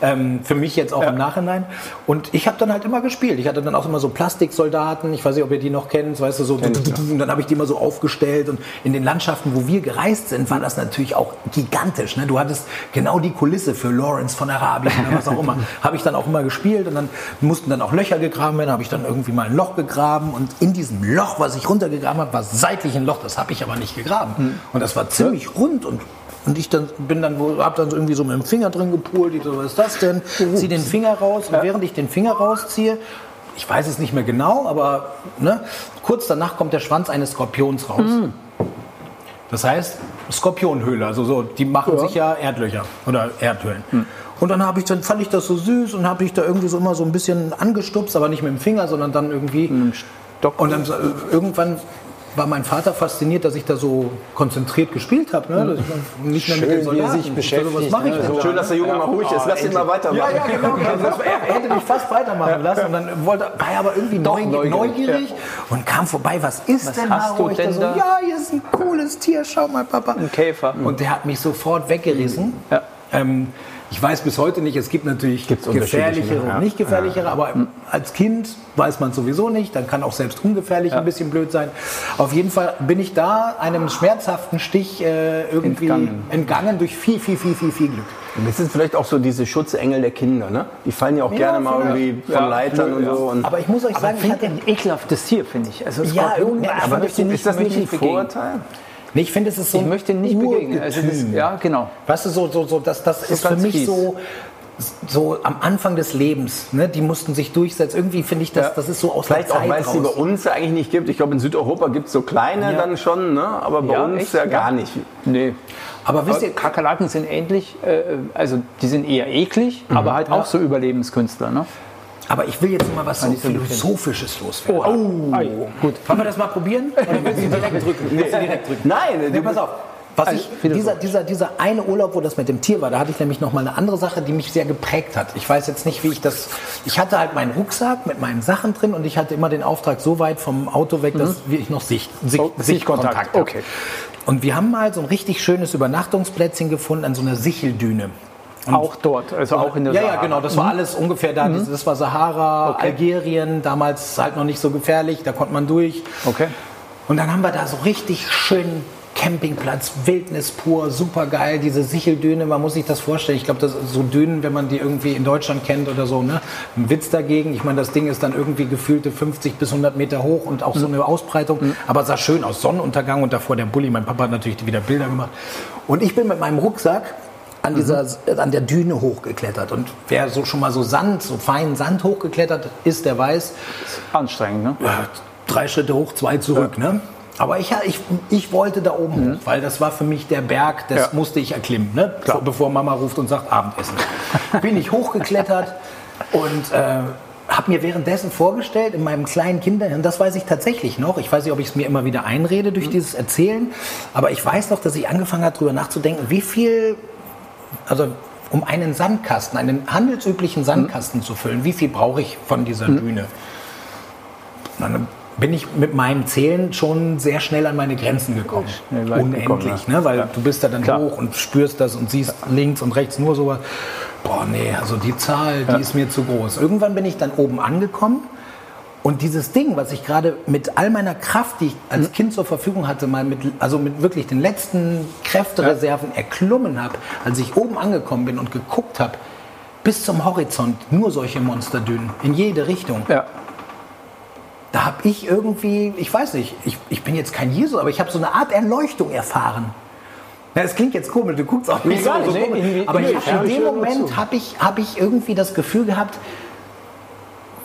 Ähm, für mich jetzt auch im Nachhinein. Und ich habe dann halt immer gespielt. Ich hatte dann auch immer so Plastiksoldaten. Ich weiß nicht, ob ihr die noch kennt. Weißt du, so. Und dann habe ich die immer so aufgestellt. Und in den Landschaften, wo wir gereist sind, war das natürlich auch gigantisch. Ne? Du hattest genau die Kulisse für Lawrence von Arabien oder was auch immer. habe ich dann auch immer gespielt. Und dann mussten dann auch Löcher gegraben werden. habe ich dann irgendwie mal ein Loch gegraben. Und in diesem Loch, was ich runtergegraben habe, war seitlich ein Loch. Das habe ich aber nicht gegraben. Und das war ziemlich rund und und ich dann bin dann wohl, hab dann so irgendwie so mit dem Finger drin gepult. Ich so, was ist das denn? Zieh den Finger raus. Und während ich den Finger rausziehe, ich weiß es nicht mehr genau, aber ne, kurz danach kommt der Schwanz eines Skorpions raus. Das heißt, Skorpionhöhle, also so, die machen sich ja Erdlöcher oder Erdhöhlen. Und dann habe ich dann fand ich das so süß und habe ich da irgendwie so immer so ein bisschen angestupst, aber nicht mit dem Finger, sondern dann irgendwie Stock. und dann äh, irgendwann war mein Vater fasziniert, dass ich da so konzentriert gespielt habe, ne? Dass ich nicht mehr mit den Schön, Soldaten. sich Ich so, was beschäftigt, mache ich ne? So Schön, dass der Junge mal ruhig ist. Lass ihn mal weitermachen. ja, ja, genau. Das, er hätte mich fast weitermachen lassen und dann wollte, war er aber irgendwie Doch neugierig, neugierig, neugierig und kam vorbei. Was ist Was denn hast da? du denn so, da? Ja, hier ist ein cooles Tier. Schau mal, Papa. Ein Käfer. Und der hat mich sofort weggerissen. Ja. Ähm, ich weiß bis heute nicht, es gibt natürlich unterschiedliche, gefährlichere ja. und nicht gefährlichere, aber als Kind weiß man sowieso nicht. Dann kann auch selbst ungefährlich ein bisschen blöd sein. Auf jeden Fall bin ich da einem schmerzhaften Stich äh, irgendwie Entgangen. entgangen. durch viel, viel, viel, viel, viel Glück. Das sind vielleicht auch so diese Schutzengel der Kinder, ne? Die fallen ja auch gerne mal irgendwie von Ja, Leitern und ja. so. Und Aber ich muss euch Aber sagen, ich hatte ein ekelhaftes Tier, finde ich. Also Ja, aber aber möchte ist das nicht ein. Vorurteil? Nee, ich finde, es ist so Ich ein möchte nicht begegnen. Also das, ja, genau. Weißt du, so, so, so das, das ist für ganz mich fies. so, so am Anfang des Lebens. Ne? Die mussten sich durchsetzen. Irgendwie finde ich, das, Ja. das ist so aus Vielleicht der auch, Zeit weil es die bei uns ja eigentlich nicht gibt. Ich glaube, in Südeuropa gibt es so kleine Ja. dann schon, ne? aber bei Ja, uns echt? ja gar nicht. Nee. Aber wisst ihr, Kakerlaken sind ähnlich, äh, also die sind eher eklig, aber halt auch so Überlebenskünstler. Ne? Aber ich will jetzt mal was so. Philosophisches loswerden. Oh, Ei, gut. Wollen wir das mal probieren? Oder willst du direkt drücken? Willst du direkt drücken? Nein, Nee, pass auf. Was ich, dieser, dieser, dieser eine Urlaub, wo das mit dem Tier war, da hatte ich nämlich noch mal eine andere Sache, die mich sehr geprägt hat. Ich weiß jetzt nicht, wie ich das. Ich hatte halt meinen Rucksack mit meinen Sachen drin und ich hatte immer den Auftrag so weit vom Auto weg, dass ich noch Sicht, Sicht, Oh, Sichtkontakt, habe. okay. Und wir haben mal so ein richtig schönes Übernachtungsplätzchen gefunden an so einer Sicheldüne. Auch dort, also auch in der Ja, ja, Sahara. genau, das war alles ungefähr da. Diese- Das war Sahara, Okay. Algerien, damals halt noch nicht so gefährlich, da konnte man durch. Okay. Und dann haben wir da so richtig schön Campingplatz, Wildnis pur, super geil, diese Sicheldüne, man muss sich das vorstellen. Ich glaube, das ist so Dünen, wenn man die irgendwie in Deutschland kennt oder so, ne? Ein Witz dagegen. Ich meine, das Ding ist dann irgendwie gefühlte 50 bis 100 Meter hoch und auch so eine Ausbreitung, aber sah schön aus. Sonnenuntergang und davor der Bulli. Mein Papa hat natürlich wieder Bilder gemacht. Und ich bin mit meinem Rucksack an, dieser, an der Düne hochgeklettert. Und wer so schon mal so Sand, so feinen Sand hochgeklettert ist, der weiß, Anstrengend, ne? ja, drei Schritte hoch, zwei zurück. Ne? Aber ich, ich, ich wollte da oben hoch, weil das war für mich der Berg, das Ja. musste ich erklimmen, ne? Vor- bevor Mama ruft und sagt Abendessen. Bin ich hochgeklettert und äh, habe mir währenddessen vorgestellt, in meinem kleinen Kinderhirn, das weiß ich tatsächlich noch, ich weiß nicht, ob ich es mir immer wieder einrede durch dieses Erzählen, aber ich weiß noch, dass ich angefangen habe, darüber nachzudenken, wie viel, also um einen Sandkasten, einen handelsüblichen Sandkasten zu füllen, wie viel brauche ich von dieser Düne? Und dann bin ich mit meinem Zählen schon sehr schnell an meine Grenzen gekommen. Unendlich, gekommen, ja. ne? weil Ja. du bist da dann Klar. hoch und spürst das und siehst links und rechts nur sowas. Boah, nee, also die Zahl, die ist mir zu groß. Irgendwann bin ich dann oben angekommen und dieses Ding, was ich gerade mit all meiner Kraft, die ich als Kind zur Verfügung hatte, mal mit, also mit wirklich den letzten Kräftereserven erklommen habe, als ich oben angekommen bin und geguckt habe, bis zum Horizont nur solche Monsterdünen in jede Richtung Ja. da habe ich irgendwie, ich weiß nicht, ich, ich bin jetzt kein Jesus, aber ich habe so eine Art Erleuchtung erfahren. Ja, das klingt jetzt komisch, du guckst auch nicht Nee, so, so nicht, nee, komisch. irgendwie- Aber nee, ich hab in dem Moment habe ich, hab ich irgendwie das Gefühl gehabt,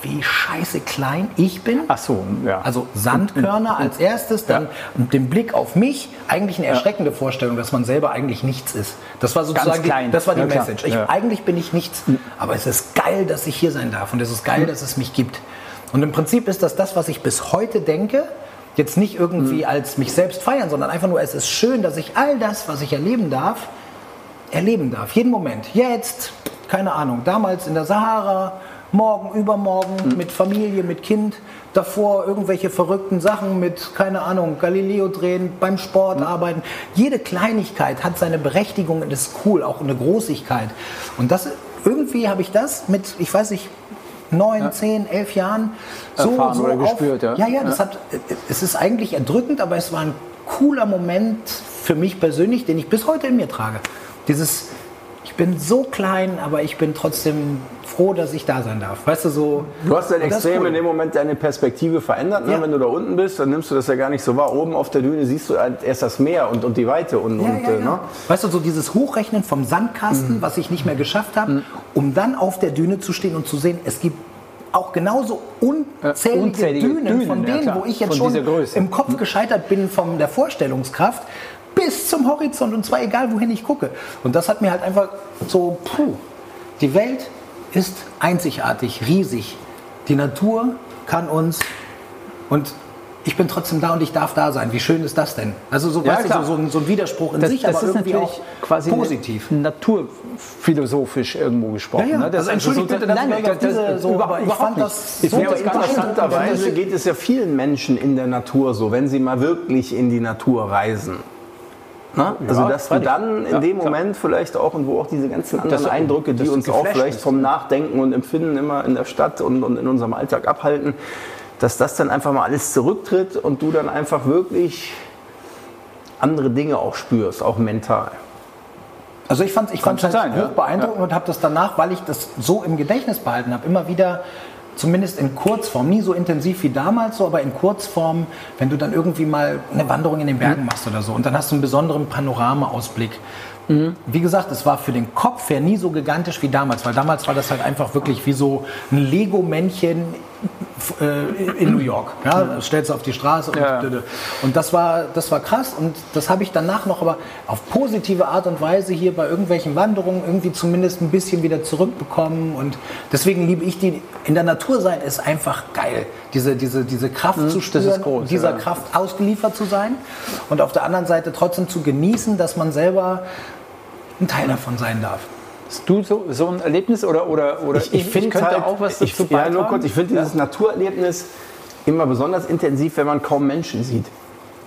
wie scheiße klein ich bin. Ach so, ja. Also Sandkörner als erstes, dann den Blick auf mich. Eigentlich eine erschreckende Vorstellung, dass man selber eigentlich nichts ist. Das war sozusagen die, das war die Ja. Message. Ich, Ja. Eigentlich bin ich nichts, aber es ist geil, dass ich hier sein darf und es ist geil, dass es mich gibt. Und im Prinzip ist das das, was ich bis heute denke. Jetzt nicht irgendwie als mich selbst feiern, sondern einfach nur, es ist schön, dass ich all das, was ich erleben darf, erleben darf. Jeden Moment. Jetzt, keine Ahnung, damals in der Sahara, morgen, übermorgen, mit Familie, mit Kind, davor irgendwelche verrückten Sachen mit, keine Ahnung, Galileo drehen, beim Sport arbeiten. Jede Kleinigkeit hat seine Berechtigung und ist cool, auch eine Großigkeit. Und das, irgendwie habe ich das mit, ich weiß nicht, neun, zehn, elf Jahren so, Erfahren so oder auf, gespürt, ja. ja, ja, das hat, es ist eigentlich erdrückend, aber es war ein cooler Moment für mich persönlich, den ich bis heute in mir trage. Dieses, ich bin so klein, aber ich bin trotzdem froh, dass ich da sein darf. Weißt du, so. Du hast dann extrem cool. in dem Moment deine Perspektive verändert. Ne? Ja. Wenn du da unten bist, dann nimmst du das ja gar nicht so wahr. Oben auf der Düne siehst du halt erst das Meer und, und die Weite. Und, Ja, und, ja, äh, ja. Ne? Weißt du, so dieses Hochrechnen vom Sandkasten, was ich nicht mehr geschafft habe, um dann auf der Düne zu stehen und zu sehen, es gibt auch genauso unzählige, Äh, unzählige Dünen, Dünen, von ja, denen, klar. wo ich jetzt schon im Kopf gescheitert bin von der Vorstellungskraft, bis zum Horizont und zwar egal, wohin ich gucke. Und das hat mir halt einfach so, puh, die Welt ist einzigartig, riesig. Die Natur kann uns und ich bin trotzdem da und ich darf da sein. Wie schön ist das denn? Also so, Ja, weißt du, so, so, ein, so ein Widerspruch in das, sich, das aber ist irgendwie natürlich auch quasi positiv. naturphilosophisch irgendwo gesprochen. Ja, ja. ne? Das Also entschuldigt so- bitte, dass nein, das- diese das- so- überhaupt- ich fand nicht. das so. Interessanterweise geht es ja vielen Menschen in der Natur so, wenn sie mal wirklich in die Natur reisen. Ne? Also, Ja, dass du dann in Ja, dem klar. Moment vielleicht auch und wo auch diese ganzen anderen Dass du- Eindrücke, die uns auch vielleicht vom Nachdenken und Empfinden immer in der Stadt und, und in unserem Alltag abhalten, dass das dann einfach mal alles zurücktritt und du dann einfach wirklich andere Dinge auch spürst, auch mental. Also ich fand es ich fand's halt sein, hoch ja. beeindruckend und habe das danach, weil ich das so im Gedächtnis behalten habe, immer wieder, zumindest in Kurzform, nie so intensiv wie damals, so, aber in Kurzform, wenn du dann irgendwie mal eine Wanderung in den Bergen machst oder so und dann hast du einen besonderen Panoramaausblick. Wie gesagt, es war für den Kopf her nie so gigantisch wie damals, weil damals war das halt einfach wirklich wie so ein Lego-Männchen in New York. Ja, das stellst du auf die Straße und, Ja. und das war, das war krass und das habe ich danach noch aber auf positive Art und Weise hier bei irgendwelchen Wanderungen irgendwie zumindest ein bisschen wieder zurückbekommen und deswegen liebe ich die, in der Natur sein ist einfach geil. Diese, diese, diese Kraft zu Mhm, das spüren, groß, dieser ja. Kraft ausgeliefert zu sein und auf der anderen Seite trotzdem zu genießen, dass man selber ein Teil davon sein darf. Hast du so, so ein Erlebnis oder, oder, oder ich, ich finde könnte halt, auch was ich, dazu ja, beitragen? nur kurz, ich finde dieses Naturerlebnis immer besonders intensiv, wenn man kaum Menschen sieht.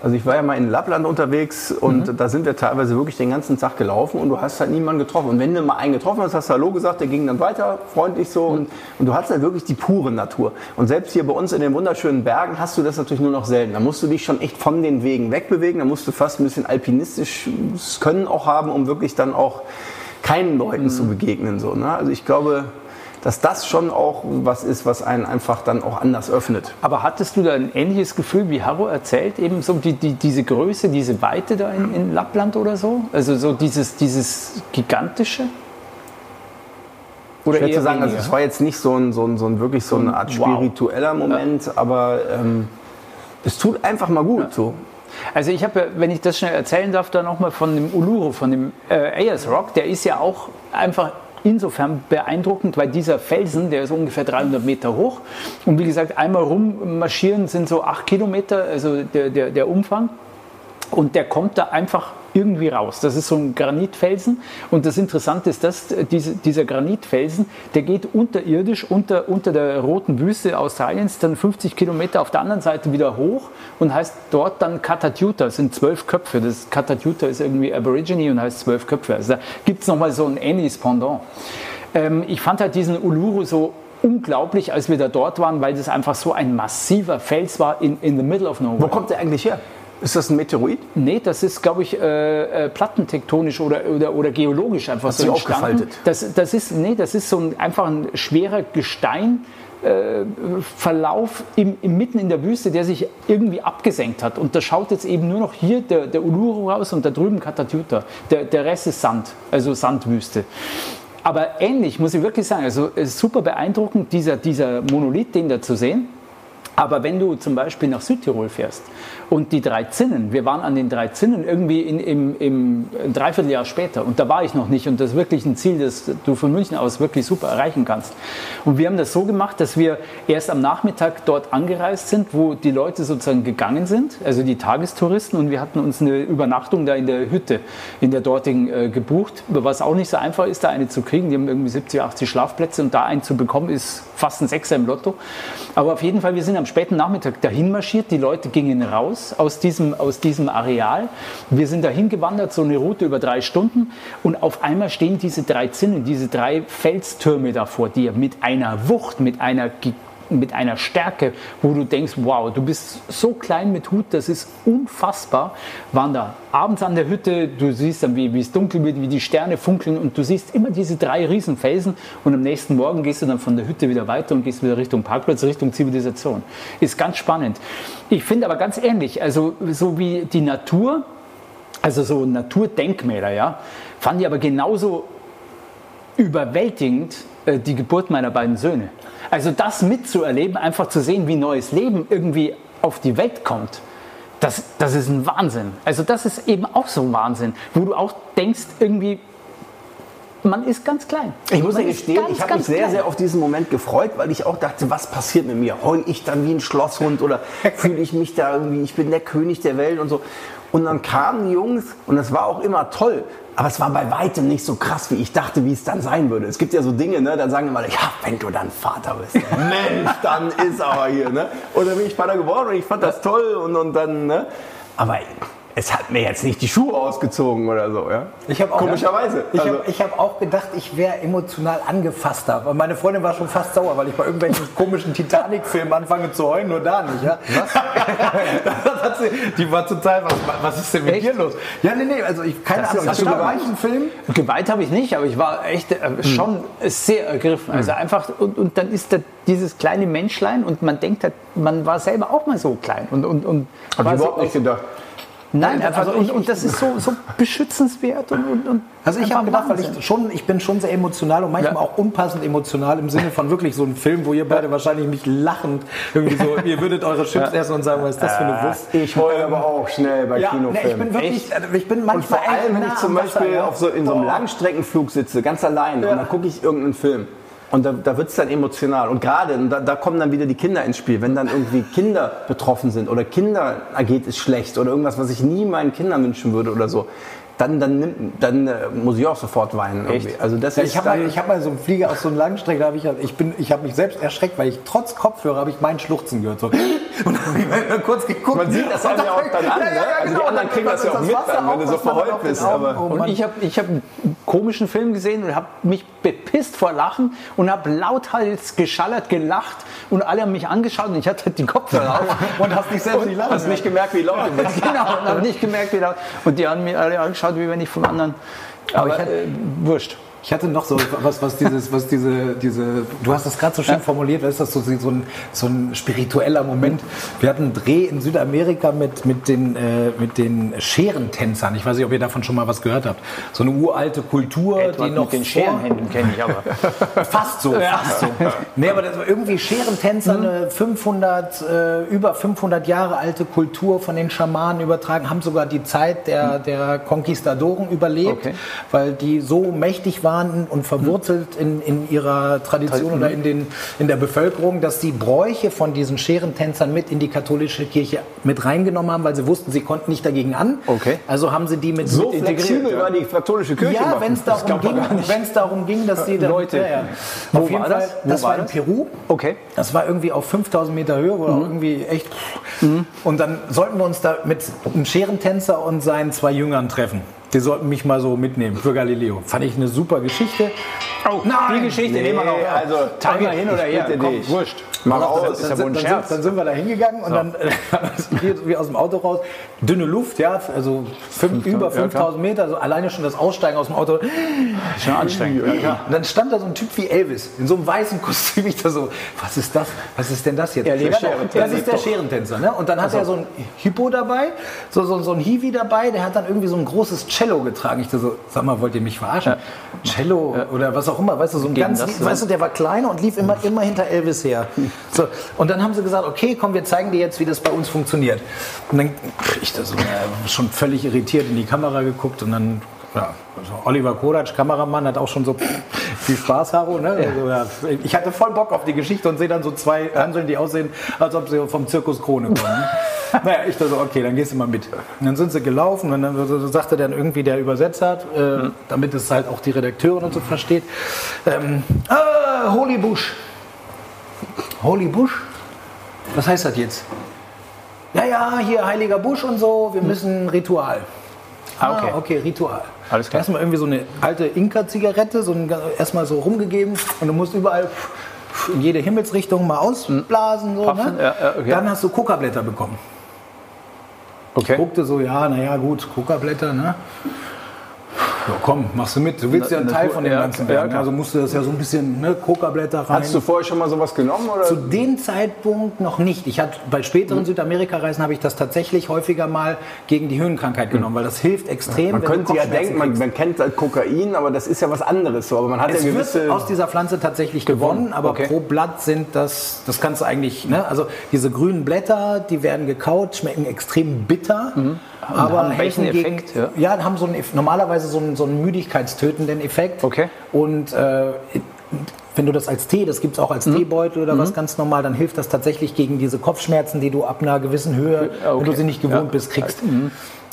Also ich war ja mal in Lappland unterwegs und Mhm. da sind wir teilweise wirklich den ganzen Tag gelaufen und du hast halt niemanden getroffen. Und wenn du mal einen getroffen hast, hast du Hallo gesagt, der ging dann weiter, freundlich so. Und, und du hast halt wirklich die pure Natur. Und selbst hier bei uns in den wunderschönen Bergen hast du das natürlich nur noch selten. Da musst du dich schon echt von den Wegen wegbewegen. Da musst du fast ein bisschen alpinistisches Können auch haben, um wirklich dann auch keinen Leuten zu begegnen. So, ne? Also ich glaube, dass das schon auch was ist, was einen einfach dann auch anders öffnet. Aber hattest du da ein ähnliches Gefühl, wie Harro erzählt, eben so die, die, diese Größe, diese Weite da in, in Lappland oder so? Also so dieses, dieses Gigantische? Oder Ich würde sagen, also es war jetzt nicht so ein, so ein, so ein wirklich so eine Art Wow. spiritueller Moment, aber ähm, es tut einfach mal gut. So. Also ich habe, wenn ich das schnell erzählen darf, da nochmal von dem Uluru, von dem äh, Ayers Rock, der ist ja auch einfach insofern beeindruckend, weil dieser Felsen, der ist ungefähr 300 Meter hoch und wie gesagt, einmal rummarschieren sind so acht Kilometer, also der, der, der Umfang und der kommt da einfach irgendwie raus. Das ist so ein Granitfelsen. Und das Interessante ist, dass diese, dieser Granitfelsen, der geht unterirdisch unter, unter der roten Wüste Australiens, dann 50 Kilometer auf der anderen Seite wieder hoch und heißt dort dann Katatyuta. Das sind zwölf Köpfe. Das Katatyuta ist irgendwie Aborigine und heißt zwölf Köpfe. Also da gibt es nochmal so ein ähnliches Pendant. Ähm, ich fand halt diesen Uluru so unglaublich, als wir da dort waren, weil das einfach so ein massiver Fels war in, in the middle of nowhere. Wo kommt der eigentlich her? Ist das ein Meteorit? Nee, das ist, glaube ich, äh, äh, plattentektonisch oder, oder, oder geologisch einfach Hat so sich entstanden. aufgefaltet? Das, das ist, nee, das ist so ein, einfach ein schwerer Gestein. Äh, Verlauf im, im, mitten in der Wüste, der sich irgendwie abgesenkt hat. Und da schaut jetzt eben nur noch hier der, der Uluru raus und da drüben Katatyuta. Der, der Rest ist Sand, also Sandwüste. Aber ähnlich, muss ich wirklich sagen, also super beeindruckend, dieser, dieser Monolith, den da zu sehen. Aber wenn du zum Beispiel nach Südtirol fährst und die drei Zinnen, wir waren an den drei Zinnen irgendwie in, im, im ein Dreivierteljahr später und da war ich noch nicht und das ist wirklich ein Ziel, das du von München aus wirklich super erreichen kannst. Und wir haben das so gemacht, dass wir erst am Nachmittag dort angereist sind, wo die Leute sozusagen gegangen sind, also die Tagestouristen und wir hatten uns eine Übernachtung da in der Hütte, in der dortigen äh, gebucht, was auch nicht so einfach ist, da eine zu kriegen. Die haben irgendwie 70, 80 Schlafplätze und da einen zu bekommen ist fast ein Sechser im Lotto. Aber auf jeden Fall, wir sind am späten Nachmittag dahin marschiert. Die Leute gingen raus aus diesem, aus diesem Areal. Wir sind dahin gewandert, so eine Route über drei Stunden. Und auf einmal stehen diese drei Zinnen, diese drei Felstürme da vor dir mit einer Wucht, mit einer mit einer Stärke, wo du denkst, wow, du bist so klein mit Hut, das ist unfassbar. Waren da abends an der Hütte, du siehst dann, wie, wie es dunkel wird, wie die Sterne funkeln und du siehst immer diese drei Riesenfelsen und am nächsten Morgen gehst du dann von der Hütte wieder weiter und gehst wieder Richtung Parkplatz, Richtung Zivilisation. Ist ganz spannend. Ich finde aber ganz ähnlich, also so wie die Natur, also so Naturdenkmäler, ja, fand ich aber genauso überwältigend äh, die Geburt meiner beiden Söhne. Also das mitzuerleben, einfach zu sehen, wie neues Leben irgendwie auf die Welt kommt, das, das ist ein Wahnsinn. Also das ist eben auch so ein Wahnsinn, wo du auch denkst, irgendwie, man ist ganz klein. Ich muss ja gestehen, ganz, ich habe mich sehr, klein. sehr auf diesen Moment gefreut, weil ich auch dachte, was passiert mit mir? Heul ich dann wie ein Schlosshund oder fühle ich mich da irgendwie, ich bin der König der Welt und so. Und dann kamen die Jungs und das war auch immer toll. Aber es war bei weitem nicht so krass, wie ich dachte, wie es dann sein würde. Es gibt ja so Dinge, ne, dann sagen immer, ja, wenn du dann Vater bist. Mensch, dann ist aber hier, ne? Und dann bin ich Vater geworden und ich fand das toll und, und dann, ne? Aber es hat mir jetzt nicht die Schuhe ausgezogen oder so, ja? Ich habe auch, Komischerweise. Ich Also- habe hab auch gedacht, ich wäre emotional angefasster. Aber meine Freundin war schon fast sauer, weil ich bei irgendwelchen komischen Titanic-Filmen anfange zu heulen, nur da nicht. Ja? Was? sie, die war total, was, was ist denn mit Echt? dir los? Ja, nee, nee, also ich, keine Ahnung. Hast du geweint Film? Geweiht habe ich nicht, aber ich war echt äh, schon sehr ergriffen. Also einfach, und, und dann ist da dieses kleine Menschlein und man denkt, halt, man war selber auch mal so klein. Und, und, und Hab ich so überhaupt nicht gedacht. Nein, Nein, einfach, also und, ich- und das ist so, so beschützenswert. Und, und, und Also ich habe gedacht, weil ich schon, ich bin schon sehr emotional und manchmal Ja. auch unpassend emotional im Sinne von wirklich so einem Film, wo ihr beide wahrscheinlich mich lachend irgendwie so, ihr würdet eure Chips essen und sagen, was ist das für eine Wurst? Ich heule aber auch schnell bei Ja, Kinofilmen. ich bin wirklich, also ich bin Und manchmal vor allem, echt wenn ich zum Wasser, Beispiel ja. auf so, in so einem. Langstreckenflug sitze, ganz allein, und dann gucke ich irgendeinen Film. Und da, da wird es dann emotional. Und gerade, da, da kommen dann wieder die Kinder ins Spiel. Wenn dann irgendwie Kinder betroffen sind oder Kinder geht es schlecht oder irgendwas, was ich nie meinen Kindern wünschen würde oder so, dann, dann, nimmt, dann äh, muss ich auch sofort weinen. Also das Ja, ich habe mal, dann- ich hab mal so einen Flieger aus so einer Langstrecke, da hab ich, ich, bin, ich habe mich selbst erschreckt, weil ich trotz Kopfhörer habe ich meinen Schluchzen gehört. So. Und dann habe ich mal kurz geguckt. Man sieht das einem ja auch dann an, ne? Also die anderen kriegen das ja auch mit, dann, wenn du so verheult bist, aber- Und ich habe ich hab einen komischen Film gesehen und habe mich bepisst vor Lachen und habe lauthals geschallert, gelacht und alle haben mich angeschaut und ich hatte die Kopfhörer auf. und hast dich selbst nicht lachen hast nicht gemerkt, wie laut du bist. genau, und habe nicht gemerkt, wie laut. Und die haben mir alle angeschaut, wie wenn ich vom anderen. Aber, ich hatte- äh, wurscht. Ich hatte noch so was, was dieses, was diese, diese, du hast das gerade so schön formuliert, ist das so, so, ein, so ein spiritueller Moment. Wir hatten einen Dreh in Südamerika mit, mit, den, äh, mit den Scherentänzern. Ich weiß nicht, ob ihr davon schon mal was gehört habt. So eine uralte Kultur, die noch mit den Scherenhänden kenne ich aber. Fast so, fast so. Nee, aber das war irgendwie Scherentänzer, eine 500, äh, über 500 Jahre alte Kultur von den Schamanen übertragen, haben sogar die Zeit der, der Konquistadoren überlebt, Okay. weil die so mächtig waren und verwurzelt in, in ihrer Tradition oder in, den, in der Bevölkerung, dass sie Bräuche von diesen Scherentänzern mit in die katholische Kirche mit reingenommen haben, weil sie wussten, sie konnten nicht dagegen an. Okay. Also haben sie die mit, So mit integriert. flexibel war die katholische Kirche. Ja, wenn es darum, ging, darum ging, dass die dann, Leute. Ja, ja. Wo Auf jeden war Fall, das? Wo das war war in das? Peru. Okay. Das war irgendwie auf 5000 Meter Höhe, oder irgendwie echt. Und dann sollten wir uns da mit einem Scherentänzer und seinen zwei Jüngern treffen. Die sollten mich mal so mitnehmen für Galileo. Fand ich eine super Geschichte. Oh, die Geschichte Nee, nehmen wir noch. also, Timer hin oder her. Komm, dich. wurscht. Mach Das aus. ist ja wohl ein dann, Scherz. sind, dann sind wir da hingegangen und dann äh, hier, wie aus dem Auto raus, dünne Luft, ja, also fünf, über ja, 5000 Meter, also alleine schon das Aussteigen aus dem Auto. Schon anstrengend. Ja, klar. Und dann stand da so ein Typ wie Elvis in so einem weißen Kostüm. Ich da so, was ist das? Was ist denn das jetzt? Lebt das das ist der Scherentänzer. Ne? Und dann hat er so ein Hippo dabei, so, so, so ein Hiwi dabei, der hat dann irgendwie so ein großes Cello getragen. Ich da so, sag mal, wollt ihr mich verarschen? Cello oder was auch immer, weißt du, so ein Gegen ganz, das, weißt du, der war kleiner und lief immer, immer hinter Elvis her. So, und dann haben sie gesagt, okay, komm, wir zeigen dir jetzt, wie das bei uns funktioniert. Und dann ich da so äh, schon völlig irritiert in die Kamera geguckt und dann ja, also Oliver Kodatsch, Kameramann, hat auch schon so viel Spaß, Haro. Ne? Also, ja, ich hatte voll Bock auf die Geschichte und sehe dann so zwei Hanseln, die aussehen, als ob sie vom Zirkus Krone kommen. naja, ich dachte so, okay, dann gehst du mal mit. Und dann sind sie gelaufen und dann sagte dann irgendwie der Übersetzer, äh, damit es halt auch die Redakteurin und so versteht, ähm, ah, Holy Bush. Holy Bush? Was heißt das jetzt? Ja, ja, hier heiliger Busch und so, wir müssen ein Ritual. Ah, okay. okay, Ritual. Alles klar. Erstmal irgendwie so eine alte Inka-Zigarette, so ein, erstmal so rumgegeben und du musst überall in jede Himmelsrichtung mal ausblasen. So, Puffen, ne? ja, ja, okay. Dann hast du Kokablätter bekommen. Okay. Guckte so, ja, naja, gut, Kokablätter, ne? Ja, komm, machst du mit. Du willst ja ein Teil von dem Ganzen werden. also musst du das ja so ein bisschen, ne, Kokablätter rein. Hast du vorher schon mal sowas genommen? Oder? Zu dem Zeitpunkt noch nicht. Ich hatte bei späteren Südamerika-Reisen habe ich das tatsächlich häufiger mal gegen die Höhenkrankheit genommen, weil das hilft extrem. man könnte ja denken, man, man kennt halt Kokain, aber das ist ja was anderes. So. Aber man hat es ja gewisse. wird aus dieser Pflanze tatsächlich gewonnen, aber okay. pro Blatt sind das, das kannst du eigentlich, ne? also diese grünen Blätter, die werden gekaut, schmecken extrem bitter, aber Mhm. haben welchen gegen, Effekt, ja? ja, haben so einen, normalerweise so einen, so einen müdigkeitstötenden Effekt. Okay. Und äh, wenn du das als Tee, das gibt es auch als Mhm. Teebeutel oder was ganz normal, dann hilft das tatsächlich gegen diese Kopfschmerzen, die du ab einer gewissen Höhe, wenn okay. du sie nicht gewohnt Ja. bist, kriegst.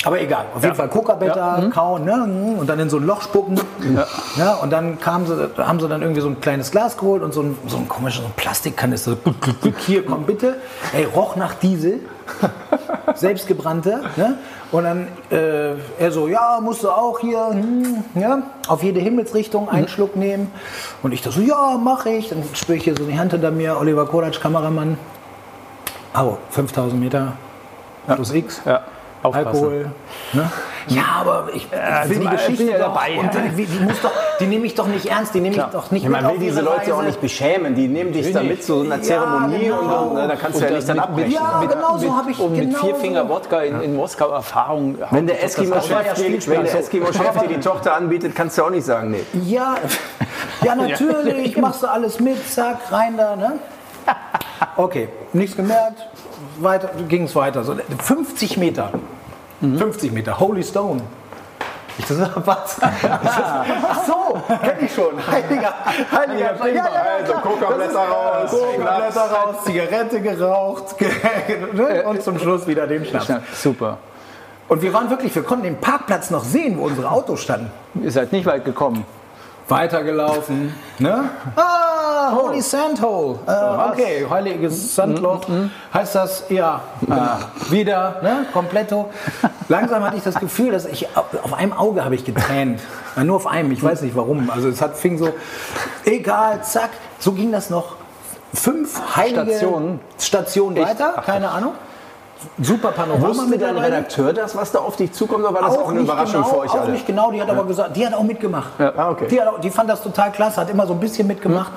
Aber egal, auf jeden Fall Kokablätter Mhm. kauen ne? und dann in so ein Loch spucken. Ja. und dann kamen sie, haben sie dann irgendwie so ein kleines Glas geholt und so ein, so ein komisches so ein Plastikkanister. Hier, komm bitte. Ey, roch nach Diesel. Selbstgebrannte. Ne? Und dann äh, er so, ja, musst du auch hier hm, ja, auf jede Himmelsrichtung einen Schluck nehmen. Und ich da so, ja, mache ich. Dann spüre ich hier so die Hand hinter mir, Oliver Kodatsch, Kameramann. Au, 5000 Meter plus X. Ja, aufpassen. Alkohol. Ne? Ja, aber ich will die zum- Geschichte ich ja dabei. und die, die, muss doch, die nehme ich doch nicht ernst, die nehme ich doch nicht Ja, mit man will auf diese Leute Reise. auch nicht beschämen. Die nehmen dich da mit zu so einer Ja, Zeremonie genau. und, und ne, da kannst du Und ja nicht dann abbrechen. Ja, genau so habe ich Und mit genau vier. Finger Wodka in, in Moskau Erfahrung. Wenn der Eskimo-Chef ja dir, Eskimo-Chef dir die Tochter anbietet, kannst du auch nicht sagen, nee. Ja, ja natürlich, machst du alles mit, zack, rein da, ne? Okay, nichts gemerkt, weiter, ging es weiter. So, 50 Meter, 50 Meter, Holy Stone. Ich so, was? Ach so, kenn ich schon. Heiliger, heiliger ja, ja, ja, Also, klar. Kokablätter raus, Kokablätter raus, Zigarette geraucht ne? und zum Schluss wieder den Schnaps. Super. Und wir waren wirklich, wir konnten den Parkplatz noch sehen, wo unsere Autos standen. Ihr seid nicht weit gekommen. Weitergelaufen. Ne? Ah, Holy Sandhole. Äh, okay, heiliges Sandloch. Heißt das, ja, äh, wieder, ne? Kompletto. Langsam hatte ich das Gefühl, dass ich, auf einem Auge habe ich getränt. Ja, nur auf einem, ich weiß nicht warum. Also es hat, fing so, egal, zack. So ging das noch fünf heilige Stationen. Stationen weiter, keine Ahnung. Super Panorama Wusste dein mittlerweile. Redakteur das, was da auf dich zukommt, oder war das auch, eine nicht Überraschung genau, für euch auch alle? nicht genau, die hat aber gesagt, die hat auch mitgemacht. Ah, okay. die, hat auch, die fand das total klasse, hat immer so ein bisschen mitgemacht.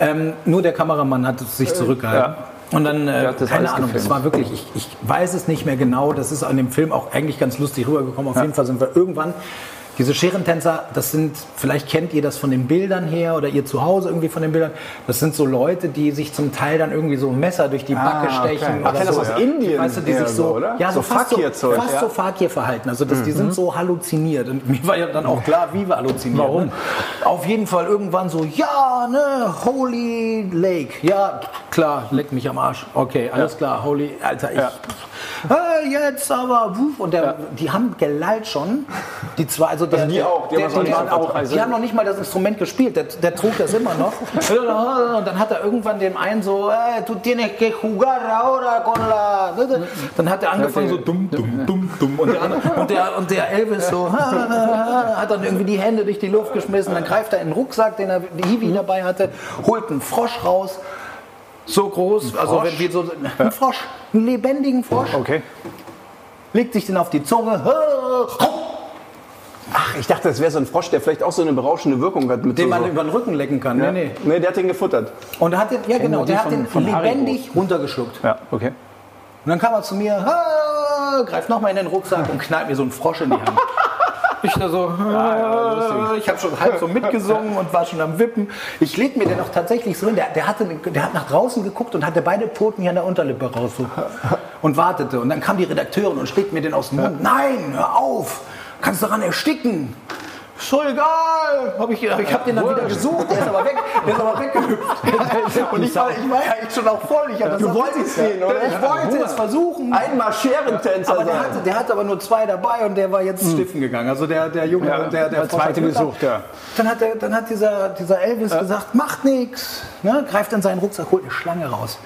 Ähm, nur der Kameramann hat sich zurückgehalten. ja. Und dann, äh, keine Ahnung, das gefilmt. war wirklich, ich, ich weiß es nicht mehr genau, das ist an dem Film auch eigentlich ganz lustig rübergekommen. Auf jeden Fall sind wir irgendwann diese Scherentänzer, das sind, vielleicht kennt ihr das von den Bildern her oder ihr zu Hause irgendwie von den Bildern, das sind so Leute, die sich zum Teil dann irgendwie so ein Messer durch die Backe Ah, okay. stechen. Ach, oder das so. aus Indien Weißt du, die sich so, oder? ja, so, So fast, so, fast ja. so Fakir-Verhalten. Also das, die sind so halluziniert. Und mir war ja dann auch klar, wie wir halluzinieren. Warum? Ne? Auf jeden Fall irgendwann so, ja, ne, Holy Lake. Ja, klar, leck mich am Arsch. Okay, alles klar, Holy, Alter, ich. Äh, jetzt aber, wuff, und der, die haben gelallt schon. Die zwei, also der, Also die auch, die der, haben die, auch, die haben noch nicht mal das Instrument gespielt, der, der trug das immer noch. Und dann hat er irgendwann dem einen so, äh, du tienes que jugar ahora con la. Dann hat er angefangen so dumm, dumm, dumm, dumm. Und der, und der, und der Elvis so, hat dann irgendwie die Hände durch die Luft geschmissen. Dann greift er in den Rucksack, den er die Hiwi dabei hatte, holt einen Frosch raus. So groß, also wenn wir so einen Frosch, einen lebendigen Frosch, Okay. legt sich den auf die Zunge. Ach, ich dachte, das wäre so ein Frosch, der vielleicht auch so eine berauschende Wirkung hat. Mit Den so, man so. über den Rücken lecken kann. Ja. Nee, nee. Nee, der hat den gefuttert. Und er hat den, ja genau, der hat den von Haribo. lebendig runtergeschluckt. Ja, okay. Und dann kam er zu mir, greift nochmal in den Rucksack und knallt mir so einen Frosch in die Hand. Ich da so, "Ah", ich habe schon halb so mitgesungen und war schon am Wippen. Ich leg mir den auch tatsächlich so hin. Der, der, hatte, der hat nach draußen geguckt und hatte beide Pfoten hier an der Unterlippe raus so, und wartete. Und dann kam die Redakteurin und schlägt mir den aus dem Mund. Nein, hör auf, kannst daran ersticken. So egal. Hab ich ich habe den dann wieder gesucht, der ist aber weg, der ist aber weggehüpft. Und ich war, ich war ja eigentlich schon auch voll. Ich hatte Du das- wolltest den, oder? Ich wollte es versuchen. Einmal Scherentänzer Aber der hatte, der hatte aber nur zwei dabei und der war jetzt stiften gegangen. Also der, der Junge, Ja, der, der der zweite gesucht, ja. Dann hat, der, dann hat dieser, dieser Elvis gesagt, macht nichts. Ne? Greift in seinen Rucksack, holt eine Schlange raus.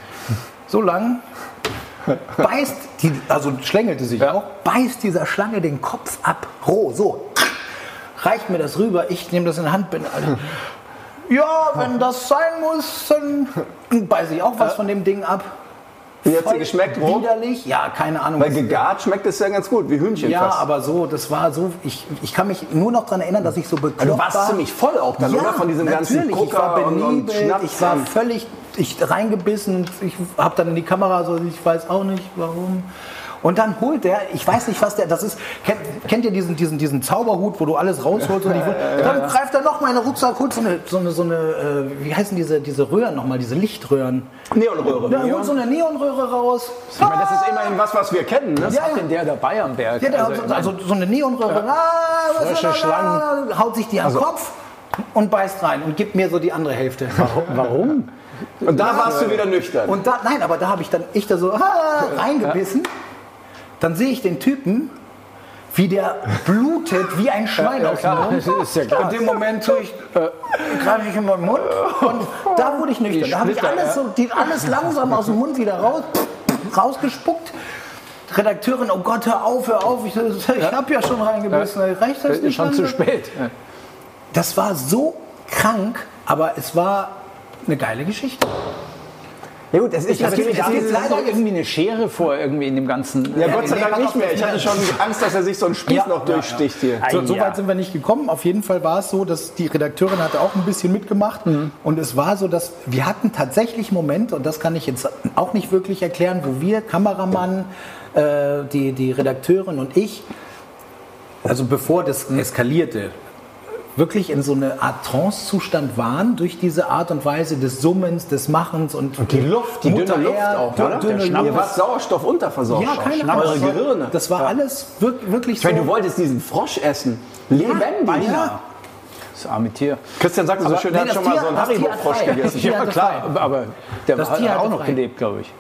So lang. Beißt, die, also schlängelte sich auch, beißt dieser Schlange den Kopf ab. Roh, so. Reicht mir das rüber, ich nehme das in die Hand, bin alle. Ja, wenn das sein muss, dann beiße ich auch was von dem Ding ab. Wie hat sie geschmeckt, roh? Widerlich, ja, keine Ahnung. Weil gegart schmeckt es ja ganz gut, wie Hühnchen Ja, fast. aber so, das war so, ich, ich kann mich nur noch daran erinnern, dass ich so bekloppt du warst war. ziemlich voll auch dann, oder? Von diesem ganzen natürlich. ich war Coca und- und benebelt, Schnaps ich war völlig ich reingebissen ich habe dann in die Kamera so, ich weiß auch nicht warum. Und dann holt der, ich weiß nicht, was der, das ist, kennt, kennt ihr diesen, diesen, diesen Zauberhut, wo du alles rausholst und ich, dann greift er noch mal in den Rucksack, holt so eine, so eine, so eine äh, wie heißen diese, diese Röhren nochmal, diese Lichtröhren. Neonröhre. Ja, holt so eine Neonröhre raus. Ich meine, das ist immerhin was, was wir kennen. Ne? Ja, ja. Denn der dabei am Berg. Ja, der Also, hat so, also so eine Neonröhre. Ah, was da? Schlangen. Haut sich die an den Kopf und beißt rein und gibt mir so die andere Hälfte. Warum? Und da warst du wieder nüchtern. Und da, nein, aber da habe ich dann, ich da so ah, reingebissen. Dann sehe ich den Typen, wie der blutet wie ein Schwein aus dem Mund. Ist ja klar. In dem Moment tue ich, äh, greife ich in meinen Mund und da wurde ich nüchtern. Da habe ich alles, so, die, alles langsam aus dem Mund wieder raus, rausgespuckt. Redakteurin, oh Gott, hör auf, hör auf, ich, ich habe ja schon reingebissen, reicht das Ist nicht? schon zu langsam? spät. Das war so krank, aber es war eine geile Geschichte. Ja gut, das ist natürlich mir dieses- leider irgendwie eine Schere vor, irgendwie in dem ganzen. Ja, Gott sei Dank nicht mehr. Ich hatte ist schon Angst, dass er sich so einen Spieß Ja, noch ja, durchsticht hier. So, so weit sind wir nicht gekommen. Auf jeden Fall war es so, dass die Redakteurin hatte auch ein bisschen mitgemacht. Und es war so, dass wir hatten tatsächlich Momente, und das kann ich jetzt auch nicht wirklich erklären, wo wir, Kameramann, äh, die, die Redakteurin und ich, also bevor das eskalierte, wirklich in so eine Art Trance-Zustand waren durch diese Art und Weise des Summens, des Machens und, Die Luft, die Mutter dünne Luft Erd, auch, dünne oder? Luft. Ihr wart Sauerstoff unterversorgt. Ja, keine Eure Ahnung. Das war- Gehirne. Das war alles wirk wirklich Ich so. meine, du wolltest diesen Frosch essen. Lebendig. Ja. Das arme Tier. Christian sagte so schön, nee, er hat das schon mal Tier- so einen hat Haribo-Frosch gegessen. Hat frei. Aber, der Das hat Tier auch hatte noch frei. gelebt, glaube ich.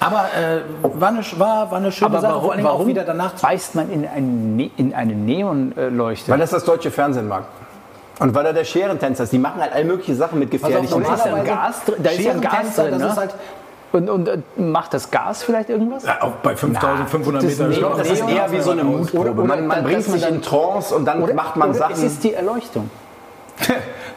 Aber äh, war, eine, war, war eine schöne Aber Sache, warum, vor allem auch warum wieder danach beißt man in eine, Ne- in eine Neonleuchte? Weil das das deutsche Fernsehen mag. Und weil er der Scherentänzer ist. Die machen halt all mögliche Sachen mit gefährlichen da ist ja ein Dingen. Gas drin- da ist ja ein Gas Scherentänzer, drin, das ne? ist halt Und, und äh, macht das Gas vielleicht irgendwas? auch bei 5500 das Metern. glaube, das ist eher wie so eine Mutprobe. Oder- Man, man bringt man sich in Trance und dann macht man oder Sachen. es ist die Erleuchtung.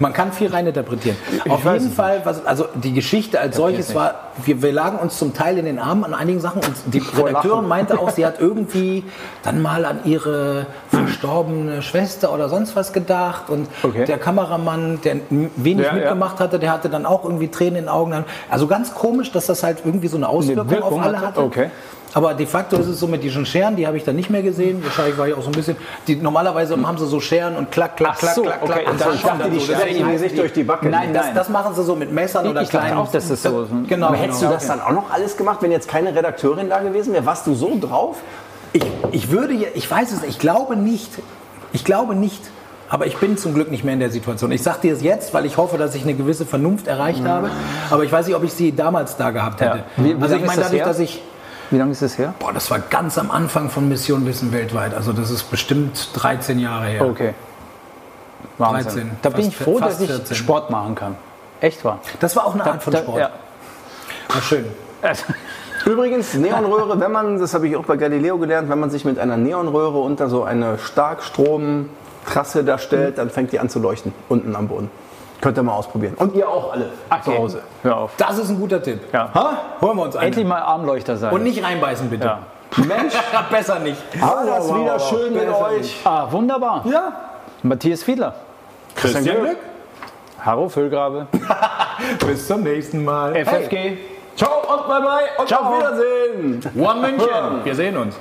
Man kann viel reininterpretieren. Auf weiß jeden Fall, was, also die Geschichte als solches war, wir, wir lagen uns zum Teil in den Armen an einigen Sachen und die Redakteurin meinte auch, sie hat irgendwie dann mal an ihre verstorbene Schwester oder sonst was gedacht und Okay. der Kameramann, der wenig Ja, ja. mitgemacht hatte, der hatte dann auch irgendwie Tränen in den Augen. Also ganz komisch, dass das halt irgendwie so eine Auswirkung Wirkung auf alle hatte? hatte. Okay. Aber de facto ist es so mit diesen Scheren, die habe ich dann nicht mehr gesehen. Wahrscheinlich war ich auch so ein bisschen. Die, normalerweise haben sie so Scheren und klack, klack, klack, so, klack, okay. klack. Und Ich dann dachte, kommt dann die so. Scheren heißen sich durch die Backe. Nein, Das, nein. das machen sie so mit Messern oder Ich dachte kleinen. auch, das so- Genau. Aber hättest genau. du das dann auch noch alles gemacht, wenn jetzt keine Redakteurin da gewesen wäre? Warst du so drauf? Ich, ich würde, ja- ich weiß es, ich glaube nicht. Ich glaube nicht. Aber ich bin zum Glück nicht mehr in der Situation. Ich sage dir es jetzt, weil ich hoffe, dass ich eine gewisse Vernunft erreicht habe. Aber ich weiß nicht, ob ich sie damals da gehabt hätte. Ja. Wie- wie also ich meine, ist dadurch, her? dass ich Wie lange ist das her? Boah, das war ganz am Anfang von Mission Wissen weltweit. Also das ist bestimmt 13 Jahre her. Okay. Wahnsinn. 13, da bin ich froh, dass ich 14. Sport machen kann. Echt wahr. Das war auch eine Da- Art von da- Sport. Ja. War schön. Also, Übrigens, Neonröhre, wenn man, das habe ich auch bei Galileo gelernt, wenn man sich mit einer Neonröhre unter so eine Starkstromtrasse da stellt, dann fängt die an zu leuchten, unten am Boden. Könnt ihr mal ausprobieren. Und ihr auch alle zu okay. Hause. Hör auf. Das ist ein guter Tipp. Ja. Ha? Holen wir uns einen. Endlich mal Armleuchter sein. Und nicht reinbeißen, bitte. Ja. Mensch, Besser nicht. war das wow, wieder wow. schön mit Besser euch. Ah, wunderbar. Ja. Matthias Fiedler. Christian Glück. Harro Füllgrabe. Bis zum nächsten Mal. FFG. Ciao und bye bye und Ciao. auf Wiedersehen. One München. Wir sehen uns.